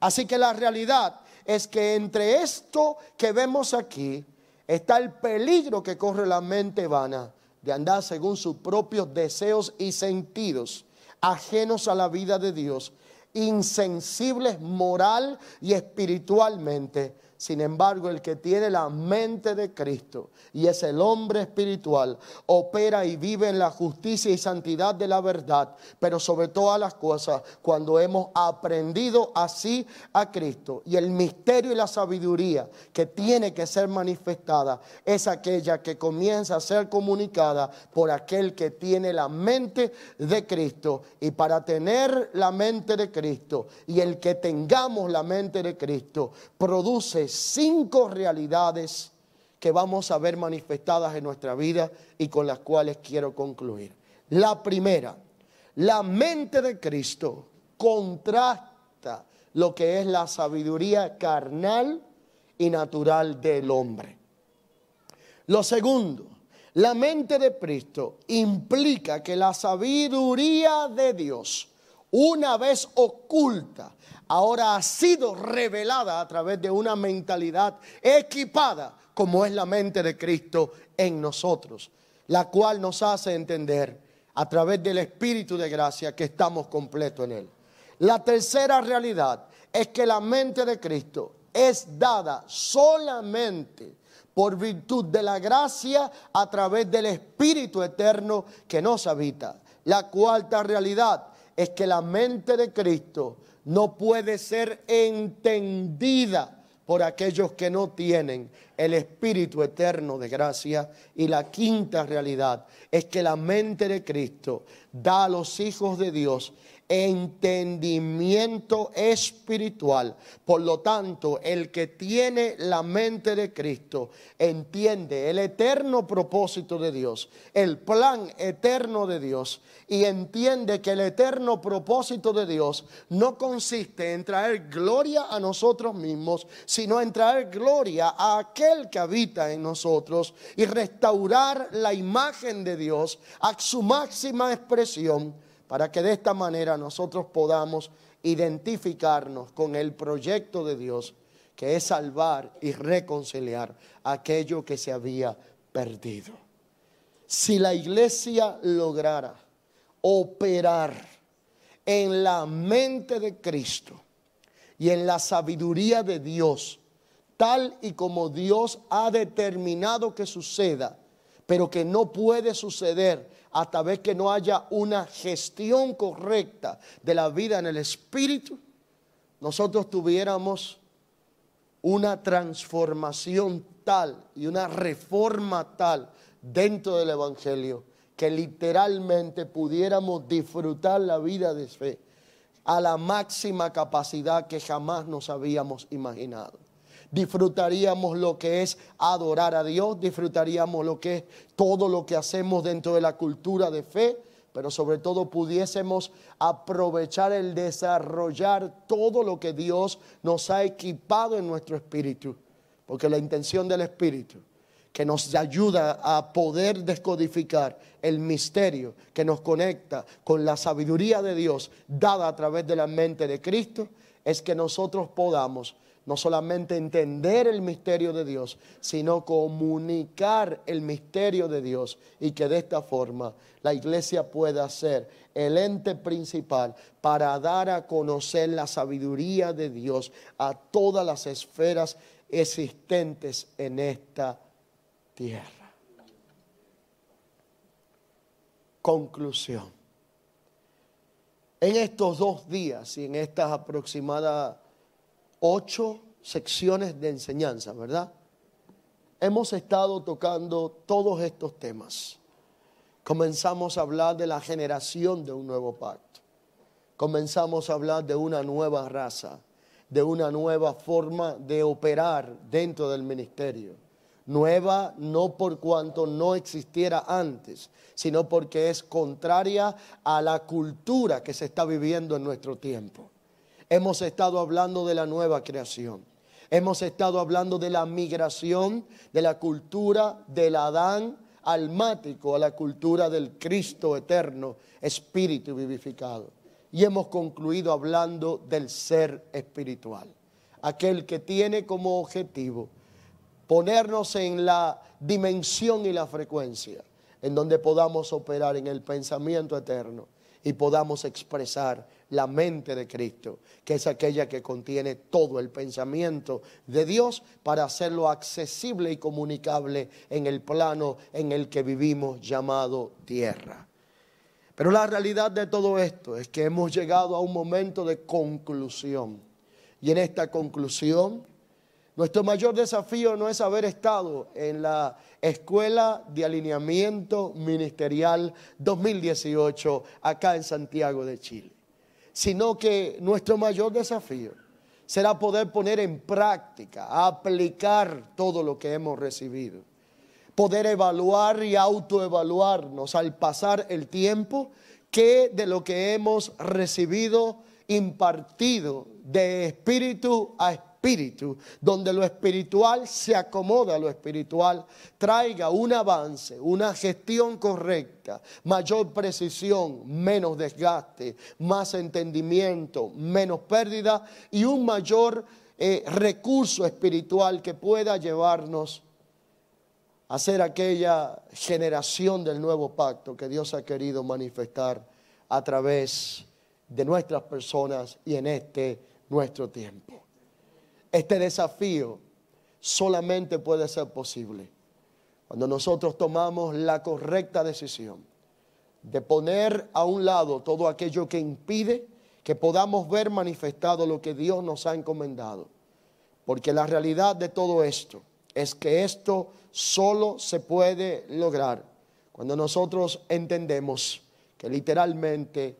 Así que la realidad es que entre esto que vemos aquí está el peligro que corre la mente vana de andar según sus propios deseos y sentidos, ajenos a la vida de Dios, insensibles moral y espiritualmente sin embargo, el que tiene la mente de Cristo y es el hombre espiritual, opera y vive en la justicia y santidad de la verdad, pero sobre todas las cosas, cuando hemos aprendido así a Cristo y el misterio y la sabiduría que tiene que ser manifestada es aquella que comienza a ser comunicada por aquel que tiene la mente de Cristo. Y para tener la mente de Cristo y el que tengamos la mente de Cristo produce cinco realidades que vamos a ver manifestadas en nuestra vida y con las cuales quiero concluir. La primera, la mente de Cristo contrasta lo que es la sabiduría carnal y natural del hombre. Lo segundo, la mente de Cristo implica que la sabiduría de Dios, una vez oculta, ahora ha sido revelada a través de una mentalidad equipada como es la mente de Cristo en nosotros, la cual nos hace entender a través del Espíritu de gracia que estamos completos en Él. La tercera realidad es que la mente de Cristo es dada solamente por virtud de la gracia a través del Espíritu eterno que nos habita. La cuarta realidad es que la mente de Cristo no puede ser entendida por aquellos que no tienen el Espíritu eterno de gracia. Y la quinta realidad es que la mente de Cristo da a los hijos de Dios entendimiento espiritual. Por lo tanto, el que tiene la mente de Cristo entiende el eterno propósito de Dios, el plan eterno de Dios, y entiende que el eterno propósito de Dios no consiste en traer gloria a nosotros mismos, sino en traer gloria a aquel que habita en nosotros y restaurar la imagen de Dios a su máxima expresión para que de esta manera nosotros podamos identificarnos con el proyecto de Dios, que es salvar y reconciliar aquello que se había perdido. Si la iglesia lograra operar en la mente de Cristo y en la sabiduría de Dios, tal y como Dios ha determinado que suceda, pero que no puede suceder hasta vez que no haya una gestión correcta de la vida en el Espíritu, nosotros tuviéramos una transformación tal y una reforma tal dentro del Evangelio que literalmente pudiéramos disfrutar la vida de fe a la máxima capacidad que jamás nos habíamos imaginado disfrutaríamos lo que es adorar a Dios, disfrutaríamos lo que es todo lo que hacemos dentro de la cultura de fe, pero sobre todo pudiésemos aprovechar el desarrollar todo lo que Dios nos ha equipado en nuestro espíritu, porque la intención del espíritu que nos ayuda a poder descodificar el misterio que nos conecta con la sabiduría de Dios dada a través de la mente de Cristo, es que nosotros podamos no solamente entender el misterio de Dios, sino comunicar el misterio de Dios y que de esta forma la iglesia pueda ser el ente principal para dar a conocer la sabiduría de Dios a todas las esferas existentes en esta tierra. Conclusión. En estos dos días y en estas aproximadas ocho secciones de enseñanza, ¿verdad? Hemos estado tocando todos estos temas. Comenzamos a hablar de la generación de un nuevo pacto. Comenzamos a hablar de una nueva raza, de una nueva forma de operar dentro del ministerio. Nueva no por cuanto no existiera antes, sino porque es contraria a la cultura que se está viviendo en nuestro tiempo. Hemos estado hablando de la nueva creación. Hemos estado hablando de la migración de la cultura del Adán almático a la cultura del Cristo eterno, espíritu vivificado. Y hemos concluido hablando del ser espiritual, aquel que tiene como objetivo ponernos en la dimensión y la frecuencia en donde podamos operar en el pensamiento eterno y podamos expresar la mente de Cristo, que es aquella que contiene todo el pensamiento de Dios para hacerlo accesible y comunicable en el plano en el que vivimos llamado tierra. Pero la realidad de todo esto es que hemos llegado a un momento de conclusión. Y en esta conclusión, nuestro mayor desafío no es haber estado en la Escuela de Alineamiento Ministerial 2018 acá en Santiago de Chile sino que nuestro mayor desafío será poder poner en práctica, aplicar todo lo que hemos recibido, poder evaluar y autoevaluarnos al pasar el tiempo que de lo que hemos recibido impartido de espíritu a espíritu espíritu, donde lo espiritual se acomoda a lo espiritual, traiga un avance, una gestión correcta, mayor precisión, menos desgaste, más entendimiento, menos pérdida y un mayor eh, recurso espiritual que pueda llevarnos a ser aquella generación del nuevo pacto que Dios ha querido manifestar a través de nuestras personas y en este nuestro tiempo. Este desafío solamente puede ser posible cuando nosotros tomamos la correcta decisión de poner a un lado todo aquello que impide que podamos ver manifestado lo que Dios nos ha encomendado. Porque la realidad de todo esto es que esto solo se puede lograr cuando nosotros entendemos que literalmente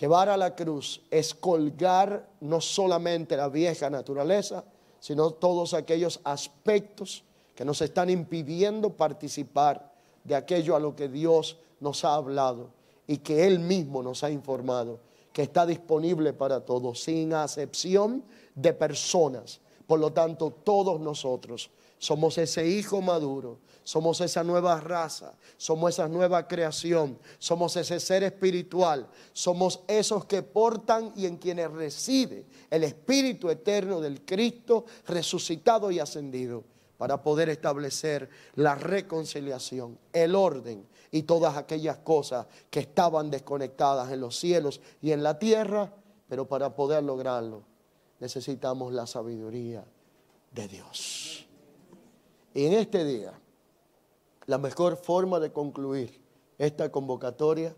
llevar a la cruz es colgar no solamente la vieja naturaleza, sino todos aquellos aspectos que nos están impidiendo participar de aquello a lo que Dios nos ha hablado y que Él mismo nos ha informado, que está disponible para todos, sin acepción de personas. Por lo tanto, todos nosotros somos ese hijo maduro, somos esa nueva raza, somos esa nueva creación, somos ese ser espiritual, somos esos que portan y en quienes reside el Espíritu eterno del Cristo resucitado y ascendido para poder establecer la reconciliación, el orden y todas aquellas cosas que estaban desconectadas en los cielos y en la tierra, pero para poder lograrlo necesitamos la sabiduría de Dios. Y en este día, la mejor forma de concluir esta convocatoria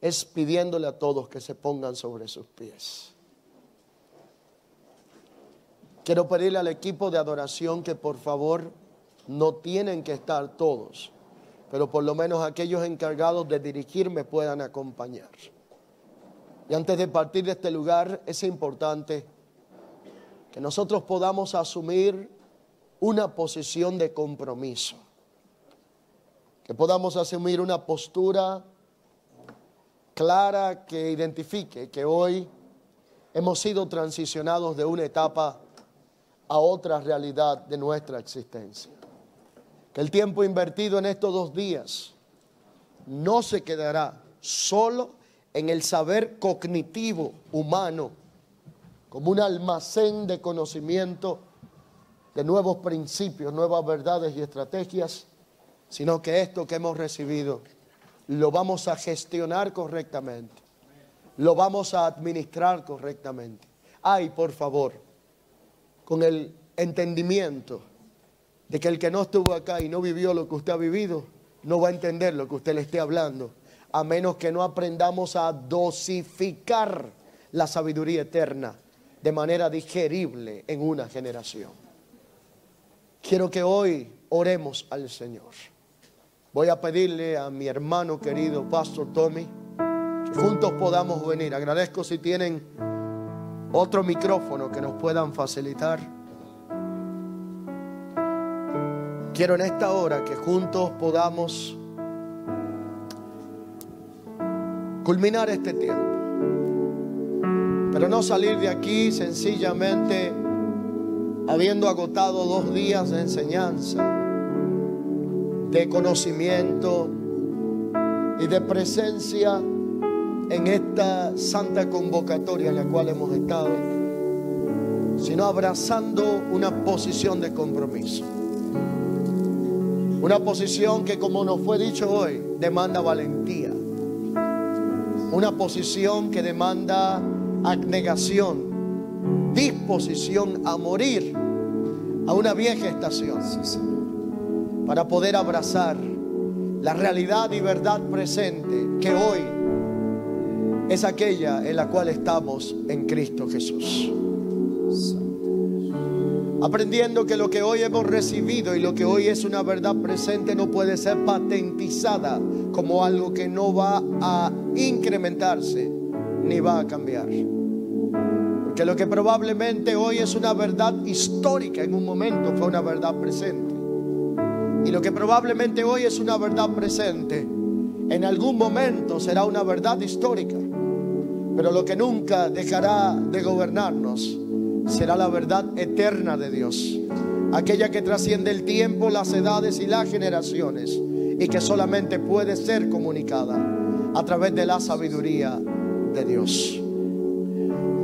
es pidiéndole a todos que se pongan sobre sus pies. Quiero pedirle al equipo de adoración que por favor no tienen que estar todos, pero por lo menos aquellos encargados de dirigirme puedan acompañar. Y antes de partir de este lugar es importante que nosotros podamos asumir una posición de compromiso, que podamos asumir una postura clara que identifique que hoy hemos sido transicionados de una etapa a otra realidad de nuestra existencia. Que el tiempo invertido en estos dos días no se quedará solo en el saber cognitivo humano, como un almacén de conocimiento de nuevos principios, nuevas verdades y estrategias, sino que esto que hemos recibido lo vamos a gestionar correctamente, lo vamos a administrar correctamente. Ay, por favor, con el entendimiento de que el que no estuvo acá y no vivió lo que usted ha vivido, no va a entender lo que usted le esté hablando, a menos que no aprendamos a dosificar la sabiduría eterna de manera digerible en una generación. Quiero que hoy oremos al Señor. Voy a pedirle a mi hermano querido, Pastor Tommy, que juntos podamos venir. Agradezco si tienen otro micrófono que nos puedan facilitar. Quiero en esta hora que juntos podamos culminar este tiempo. Pero no salir de aquí sencillamente habiendo agotado dos días de enseñanza, de conocimiento y de presencia en esta santa convocatoria en la cual hemos estado, sino abrazando una posición de compromiso. Una posición que, como nos fue dicho hoy, demanda valentía. Una posición que demanda abnegación disposición a morir a una vieja estación para poder abrazar la realidad y verdad presente que hoy es aquella en la cual estamos en Cristo Jesús. Aprendiendo que lo que hoy hemos recibido y lo que hoy es una verdad presente no puede ser patentizada como algo que no va a incrementarse ni va a cambiar que lo que probablemente hoy es una verdad histórica en un momento fue una verdad presente. Y lo que probablemente hoy es una verdad presente, en algún momento será una verdad histórica. Pero lo que nunca dejará de gobernarnos será la verdad eterna de Dios. Aquella que trasciende el tiempo, las edades y las generaciones. Y que solamente puede ser comunicada a través de la sabiduría de Dios.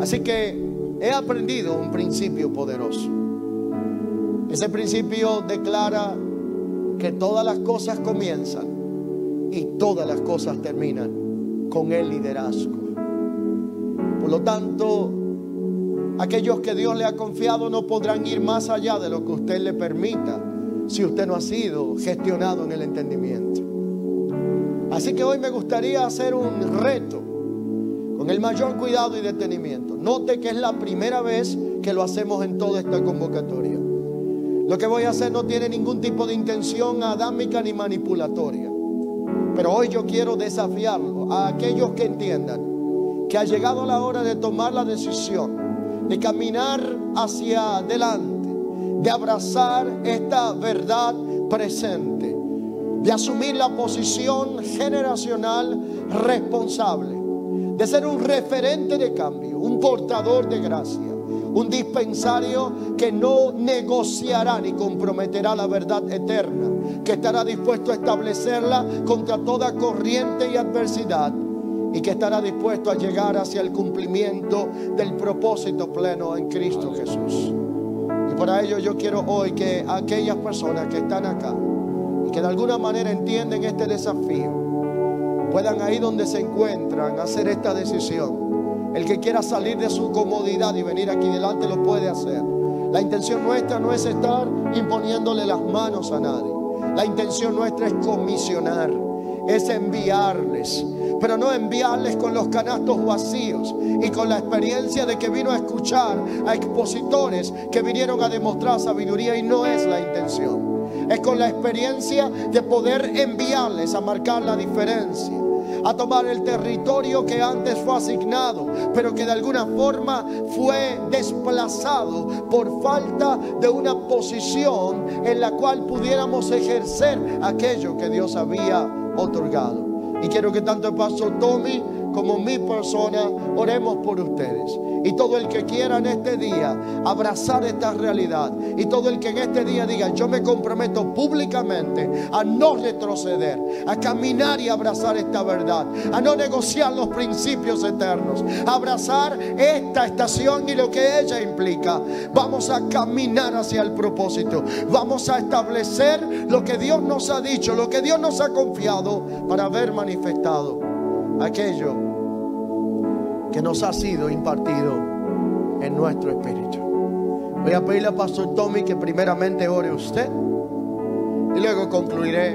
Así que he aprendido un principio poderoso. Ese principio declara que todas las cosas comienzan y todas las cosas terminan con el liderazgo. Por lo tanto, Aquellos que Dios le ha confiado no podrán ir más allá de lo que usted le permita si usted no ha sido gestionado en el entendimiento. Así que hoy me gustaría hacer un reto con el mayor cuidado y detenimiento. Note que es la primera vez que lo hacemos en toda esta convocatoria. Lo que voy a hacer no tiene ningún tipo de intención adámica ni manipulatoria. Pero hoy yo quiero desafiarlo a aquellos que entiendan que ha llegado la hora de tomar la decisión de caminar hacia adelante, de abrazar esta verdad presente de asumir la posición generacional responsable, de ser un referente de cambio, un portador de gracia, un dispensario que no negociará ni comprometerá la verdad eterna, que estará dispuesto a establecerla contra toda corriente y adversidad y que estará dispuesto a llegar hacia el cumplimiento del propósito pleno en Cristo Jesús. Y para ello yo quiero hoy que aquellas personas que están acá, que de alguna manera entienden este desafío, puedan ahí donde se encuentran hacer esta decisión. El que quiera salir de su comodidad y venir aquí delante lo puede hacer. La intención nuestra no es estar imponiéndole las manos a nadie. La intención nuestra es comisionar, es enviarles, pero no enviarles con los canastos vacíos y con la experiencia de que vino a escuchar a expositores que vinieron a demostrar sabiduría y no es la intención es con la experiencia de poder enviarles a marcar la diferencia a tomar el territorio que antes fue asignado, pero que de alguna forma fue desplazado por falta de una posición en la cual pudiéramos ejercer aquello que Dios había otorgado. Y quiero que tanto el pastor Tommy como mi persona oremos por ustedes. Y todo el que quiera en este día abrazar esta realidad. Y todo el que en este día diga, yo me comprometo públicamente a no retroceder, a caminar y abrazar esta verdad, a no negociar los principios eternos, a abrazar esta estación y lo que ella implica. Vamos a caminar hacia el propósito. Vamos a establecer lo que Dios nos ha dicho, lo que Dios nos ha confiado para haber manifestado aquello que nos ha sido impartido en nuestro espíritu. Voy a pedirle a Pastor Tommy que primeramente ore usted y luego concluiré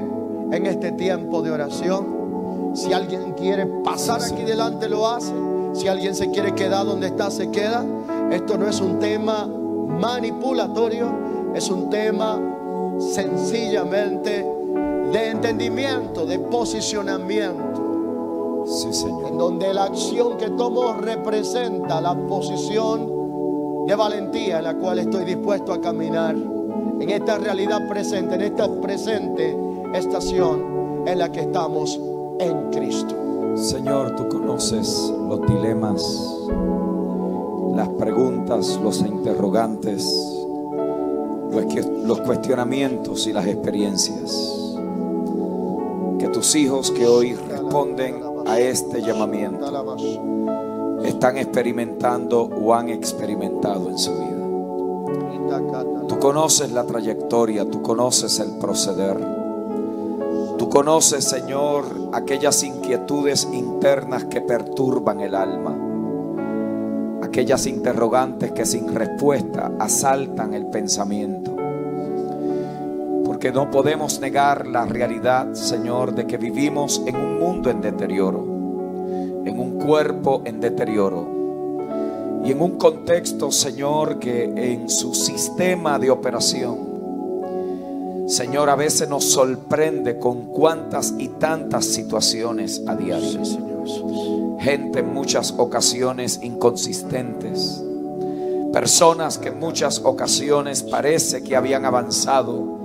en este tiempo de oración. Si alguien quiere pasar aquí delante, lo hace. Si alguien se quiere quedar donde está, se queda. Esto no es un tema manipulatorio, es un tema sencillamente de entendimiento, de posicionamiento. En donde la acción que tomo representa la posición de valentía en la cual estoy dispuesto a caminar. En esta realidad presente, en esta presente estación en la que estamos en Cristo. Señor, tú conoces los dilemas, las preguntas, los interrogantes, los cuestionamientos y las experiencias que tus hijos que hoy responden a este llamamiento están experimentando o han experimentado en su vida. Tú conoces la trayectoria, tú conoces el proceder. Tú conoces, Señor, aquellas inquietudes internas que perturban el alma. Aquellas interrogantes que sin respuesta asaltan el pensamiento. Porque no podemos negar la realidad, Señor, de que vivimos en un mundo en deterioro, en un cuerpo en deterioro y en un contexto, Señor, que en su sistema de operación, Señor, a veces nos sorprende con cuántas y tantas situaciones a diario. Gente en muchas ocasiones inconsistentes. Personas que en muchas ocasiones parece que habían avanzado,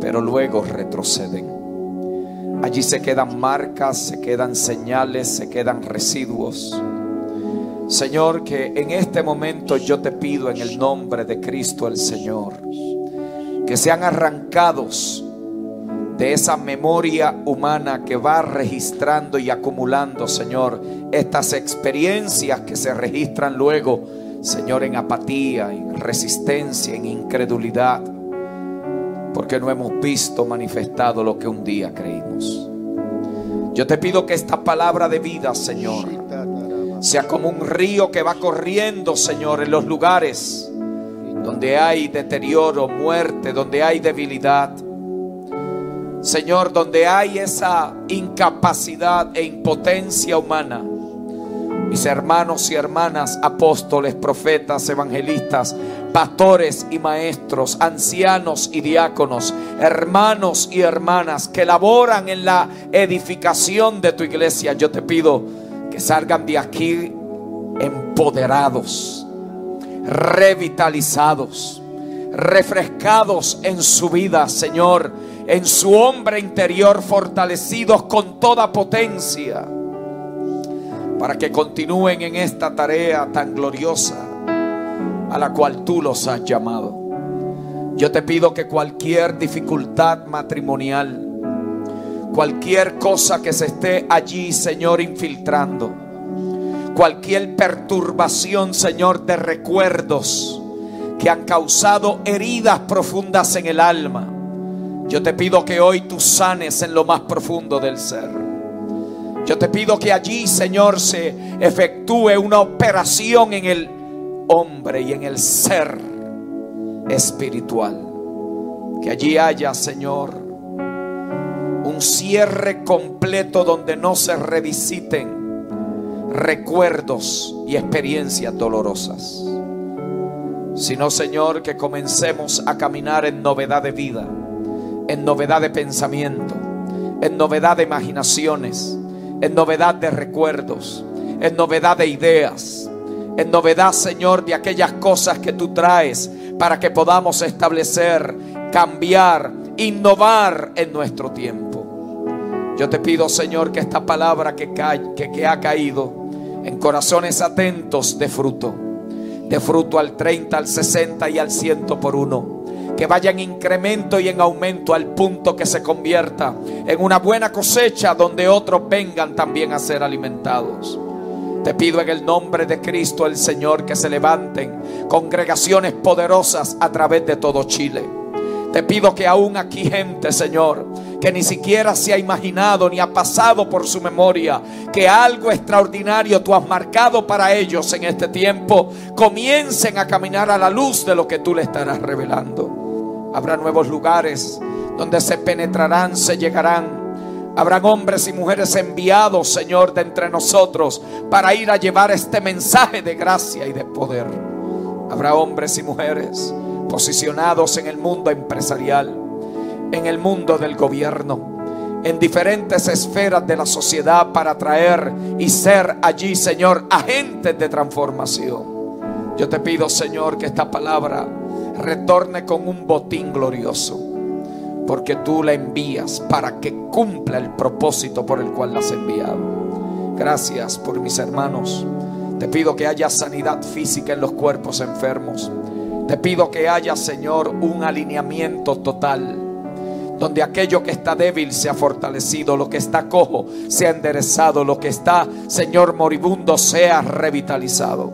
pero luego retroceden. Allí se quedan marcas, se quedan señales, se quedan residuos. Señor, que en este momento yo te pido en el nombre de Cristo el Señor, que sean arrancados de esa memoria humana que va registrando y acumulando, Señor, estas experiencias que se registran luego, Señor, en apatía, en resistencia, en incredulidad porque no hemos visto manifestado lo que un día creímos. Yo te pido que esta palabra de vida, Señor, sea como un río que va corriendo, Señor, en los lugares donde hay deterioro, muerte, donde hay debilidad. Señor, donde hay esa incapacidad e impotencia humana. Mis hermanos y hermanas, apóstoles, profetas, evangelistas, pastores y maestros, ancianos y diáconos, hermanos y hermanas que laboran en la edificación de tu iglesia, yo te pido que salgan de aquí empoderados, revitalizados, refrescados en su vida, Señor, en su hombre interior, fortalecidos con toda potencia para que continúen en esta tarea tan gloriosa a la cual tú los has llamado. Yo te pido que cualquier dificultad matrimonial, cualquier cosa que se esté allí, Señor, infiltrando, cualquier perturbación, Señor, de recuerdos que han causado heridas profundas en el alma, yo te pido que hoy tú sanes en lo más profundo del ser. Yo te pido que allí, Señor, se efectúe una operación en el hombre y en el ser espiritual. Que allí haya, Señor, un cierre completo donde no se revisiten recuerdos y experiencias dolorosas. Sino, Señor, que comencemos a caminar en novedad de vida, en novedad de pensamiento, en novedad de imaginaciones en novedad de recuerdos, en novedad de ideas, en novedad, Señor, de aquellas cosas que tú traes para que podamos establecer, cambiar, innovar en nuestro tiempo. Yo te pido, Señor, que esta palabra que, que, ha caído en corazones atentos de fruto, de fruto al 30, al 60 y al 100 por uno que vaya en incremento y en aumento al punto que se convierta en una buena cosecha donde otros vengan también a ser alimentados. Te pido en el nombre de Cristo el Señor que se levanten congregaciones poderosas a través de todo Chile. Te pido que aún aquí gente, Señor, que ni siquiera se ha imaginado ni ha pasado por su memoria que algo extraordinario tú has marcado para ellos en este tiempo, comiencen a caminar a la luz de lo que tú le estarás revelando. Habrá nuevos lugares donde se penetrarán, se llegarán. Habrán hombres y mujeres enviados, Señor, de entre nosotros para ir a llevar este mensaje de gracia y de poder. Habrá hombres y mujeres posicionados en el mundo empresarial, en el mundo del gobierno, en diferentes esferas de la sociedad para traer y ser allí, Señor, agentes de transformación. Yo te pido, Señor, que esta palabra retorne con un botín glorioso. Porque tú la envías para que cumpla el propósito por el cual la has enviado. Gracias por mis hermanos. Te pido que haya sanidad física en los cuerpos enfermos. Te pido que haya, Señor, un alineamiento total. Donde aquello que está débil sea fortalecido, lo que está cojo sea enderezado, lo que está, Señor, moribundo sea revitalizado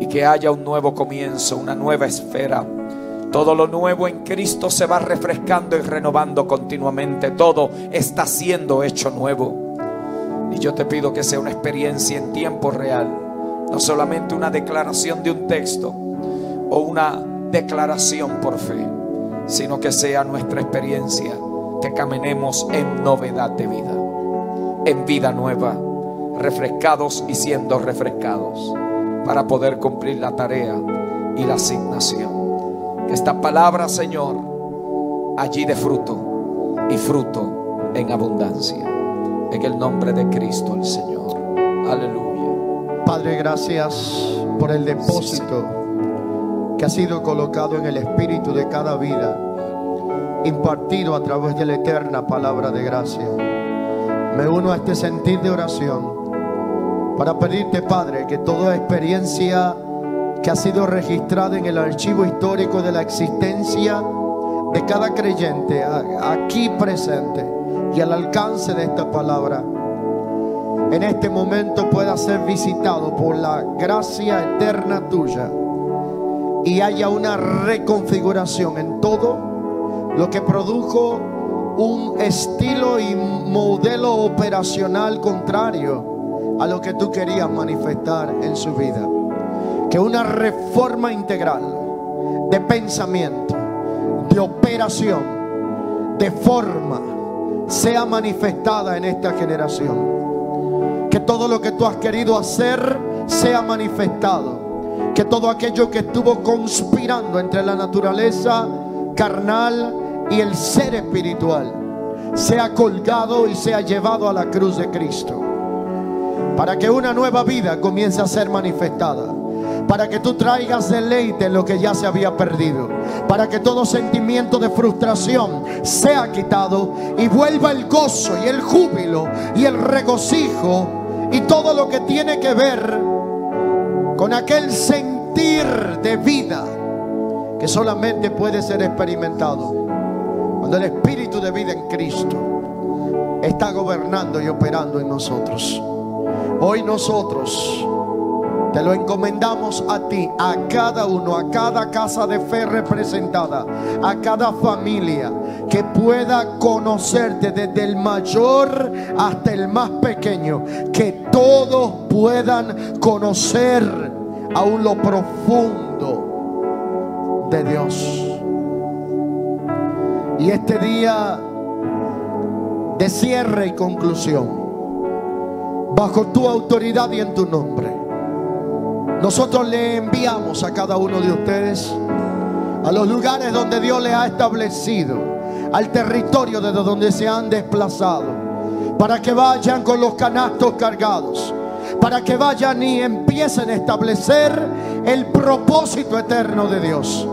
y que haya un nuevo comienzo, una nueva esfera. Todo lo nuevo en Cristo se va refrescando y renovando continuamente. Todo está siendo hecho nuevo. Y yo te pido que sea una experiencia en tiempo real. No solamente una declaración de un texto o una declaración por fe, sino que sea nuestra experiencia que caminemos en novedad de vida, en vida nueva, refrescados y siendo refrescados para poder cumplir la tarea y la asignación. Que esta palabra, Señor, allí de fruto y fruto en abundancia. En el nombre de Cristo el Señor. Aleluya. Padre, gracias por el depósito que ha sido colocado en el espíritu de cada vida, impartido a través de la eterna palabra de gracia. Me uno a este sentir de oración para pedirte, Padre, que toda experiencia que ha sido registrada en el archivo histórico de la existencia de cada creyente aquí presente y al alcance de esta palabra, en este momento pueda ser visitado por la gracia eterna tuya y haya una reconfiguración en todo lo que produjo un estilo y modelo operacional contrario a lo que tú querías manifestar en su vida. Que una reforma integral de pensamiento, de operación, de forma, sea manifestada en esta generación. Que todo lo que tú has querido hacer sea manifestado. Que todo aquello que estuvo conspirando entre la naturaleza carnal y el ser espiritual sea colgado y sea llevado a la cruz de Cristo. Para que una nueva vida comience a ser manifestada. Para que tú traigas deleite en lo que ya se había perdido. Para que todo sentimiento de frustración sea quitado y vuelva el gozo y el júbilo y el regocijo y todo lo que tiene que ver con aquel sentir de vida que solamente puede ser experimentado cuando el Espíritu de vida en Cristo está gobernando y operando en nosotros. Hoy nosotros te lo encomendamos a ti, a cada uno, a cada casa de fe representada, a cada familia que pueda conocerte desde el mayor hasta el más pequeño, que todos puedan conocer aún lo profundo de Dios. Y este día de cierre y conclusión, bajo tu autoridad y en tu nombre, nosotros le enviamos a cada uno de ustedes a los lugares donde Dios les ha establecido, al territorio desde donde se han desplazado, para que vayan con los canastos cargados, para que vayan y empiecen a establecer el propósito eterno de Dios,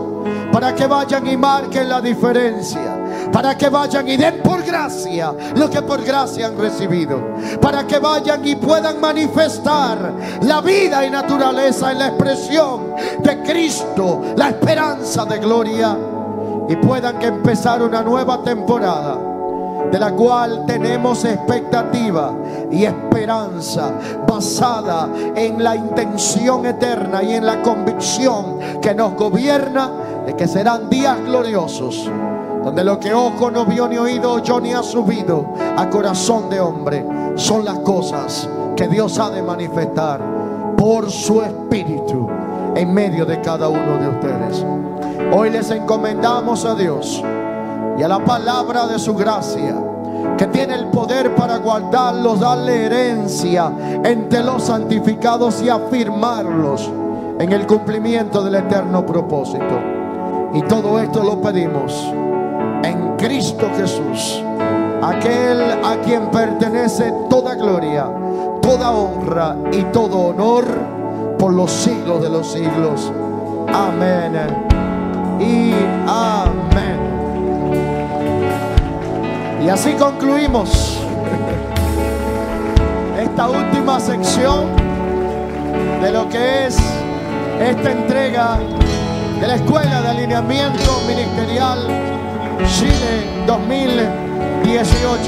para que vayan y marquen la diferencia. Para que vayan y den por gracia lo que por gracia han recibido, para que vayan y puedan manifestar la vida y naturaleza en la expresión de Cristo, la esperanza de gloria, y puedan que empezar una nueva temporada de la cual tenemos expectativa y esperanza basada en la intención eterna y en la convicción que nos gobierna de que serán días gloriosos donde lo que ojo no vio ni oído yo ni ha subido a corazón de hombre, son las cosas que Dios ha de manifestar por su espíritu en medio de cada uno de ustedes. Hoy les encomendamos a Dios y a la palabra de su gracia, que tiene el poder para guardarlos, darle herencia entre los santificados y afirmarlos en el cumplimiento del eterno propósito. Y todo esto lo pedimos en Cristo Jesús, aquel a quien pertenece toda gloria, toda honra y todo honor por los siglos de los siglos. Amén y amén. Y así concluimos esta última sección de lo que es esta entrega de la Escuela de Alineamiento Ministerial Chile 2018.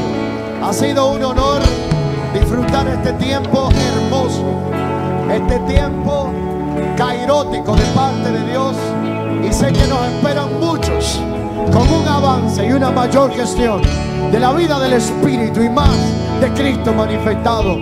Ha sido un honor disfrutar este tiempo hermoso, este tiempo cairótico de parte de Dios. Y sé que nos esperan muchos con un avance y una mayor gestión de la vida del Espíritu y más de Cristo manifestado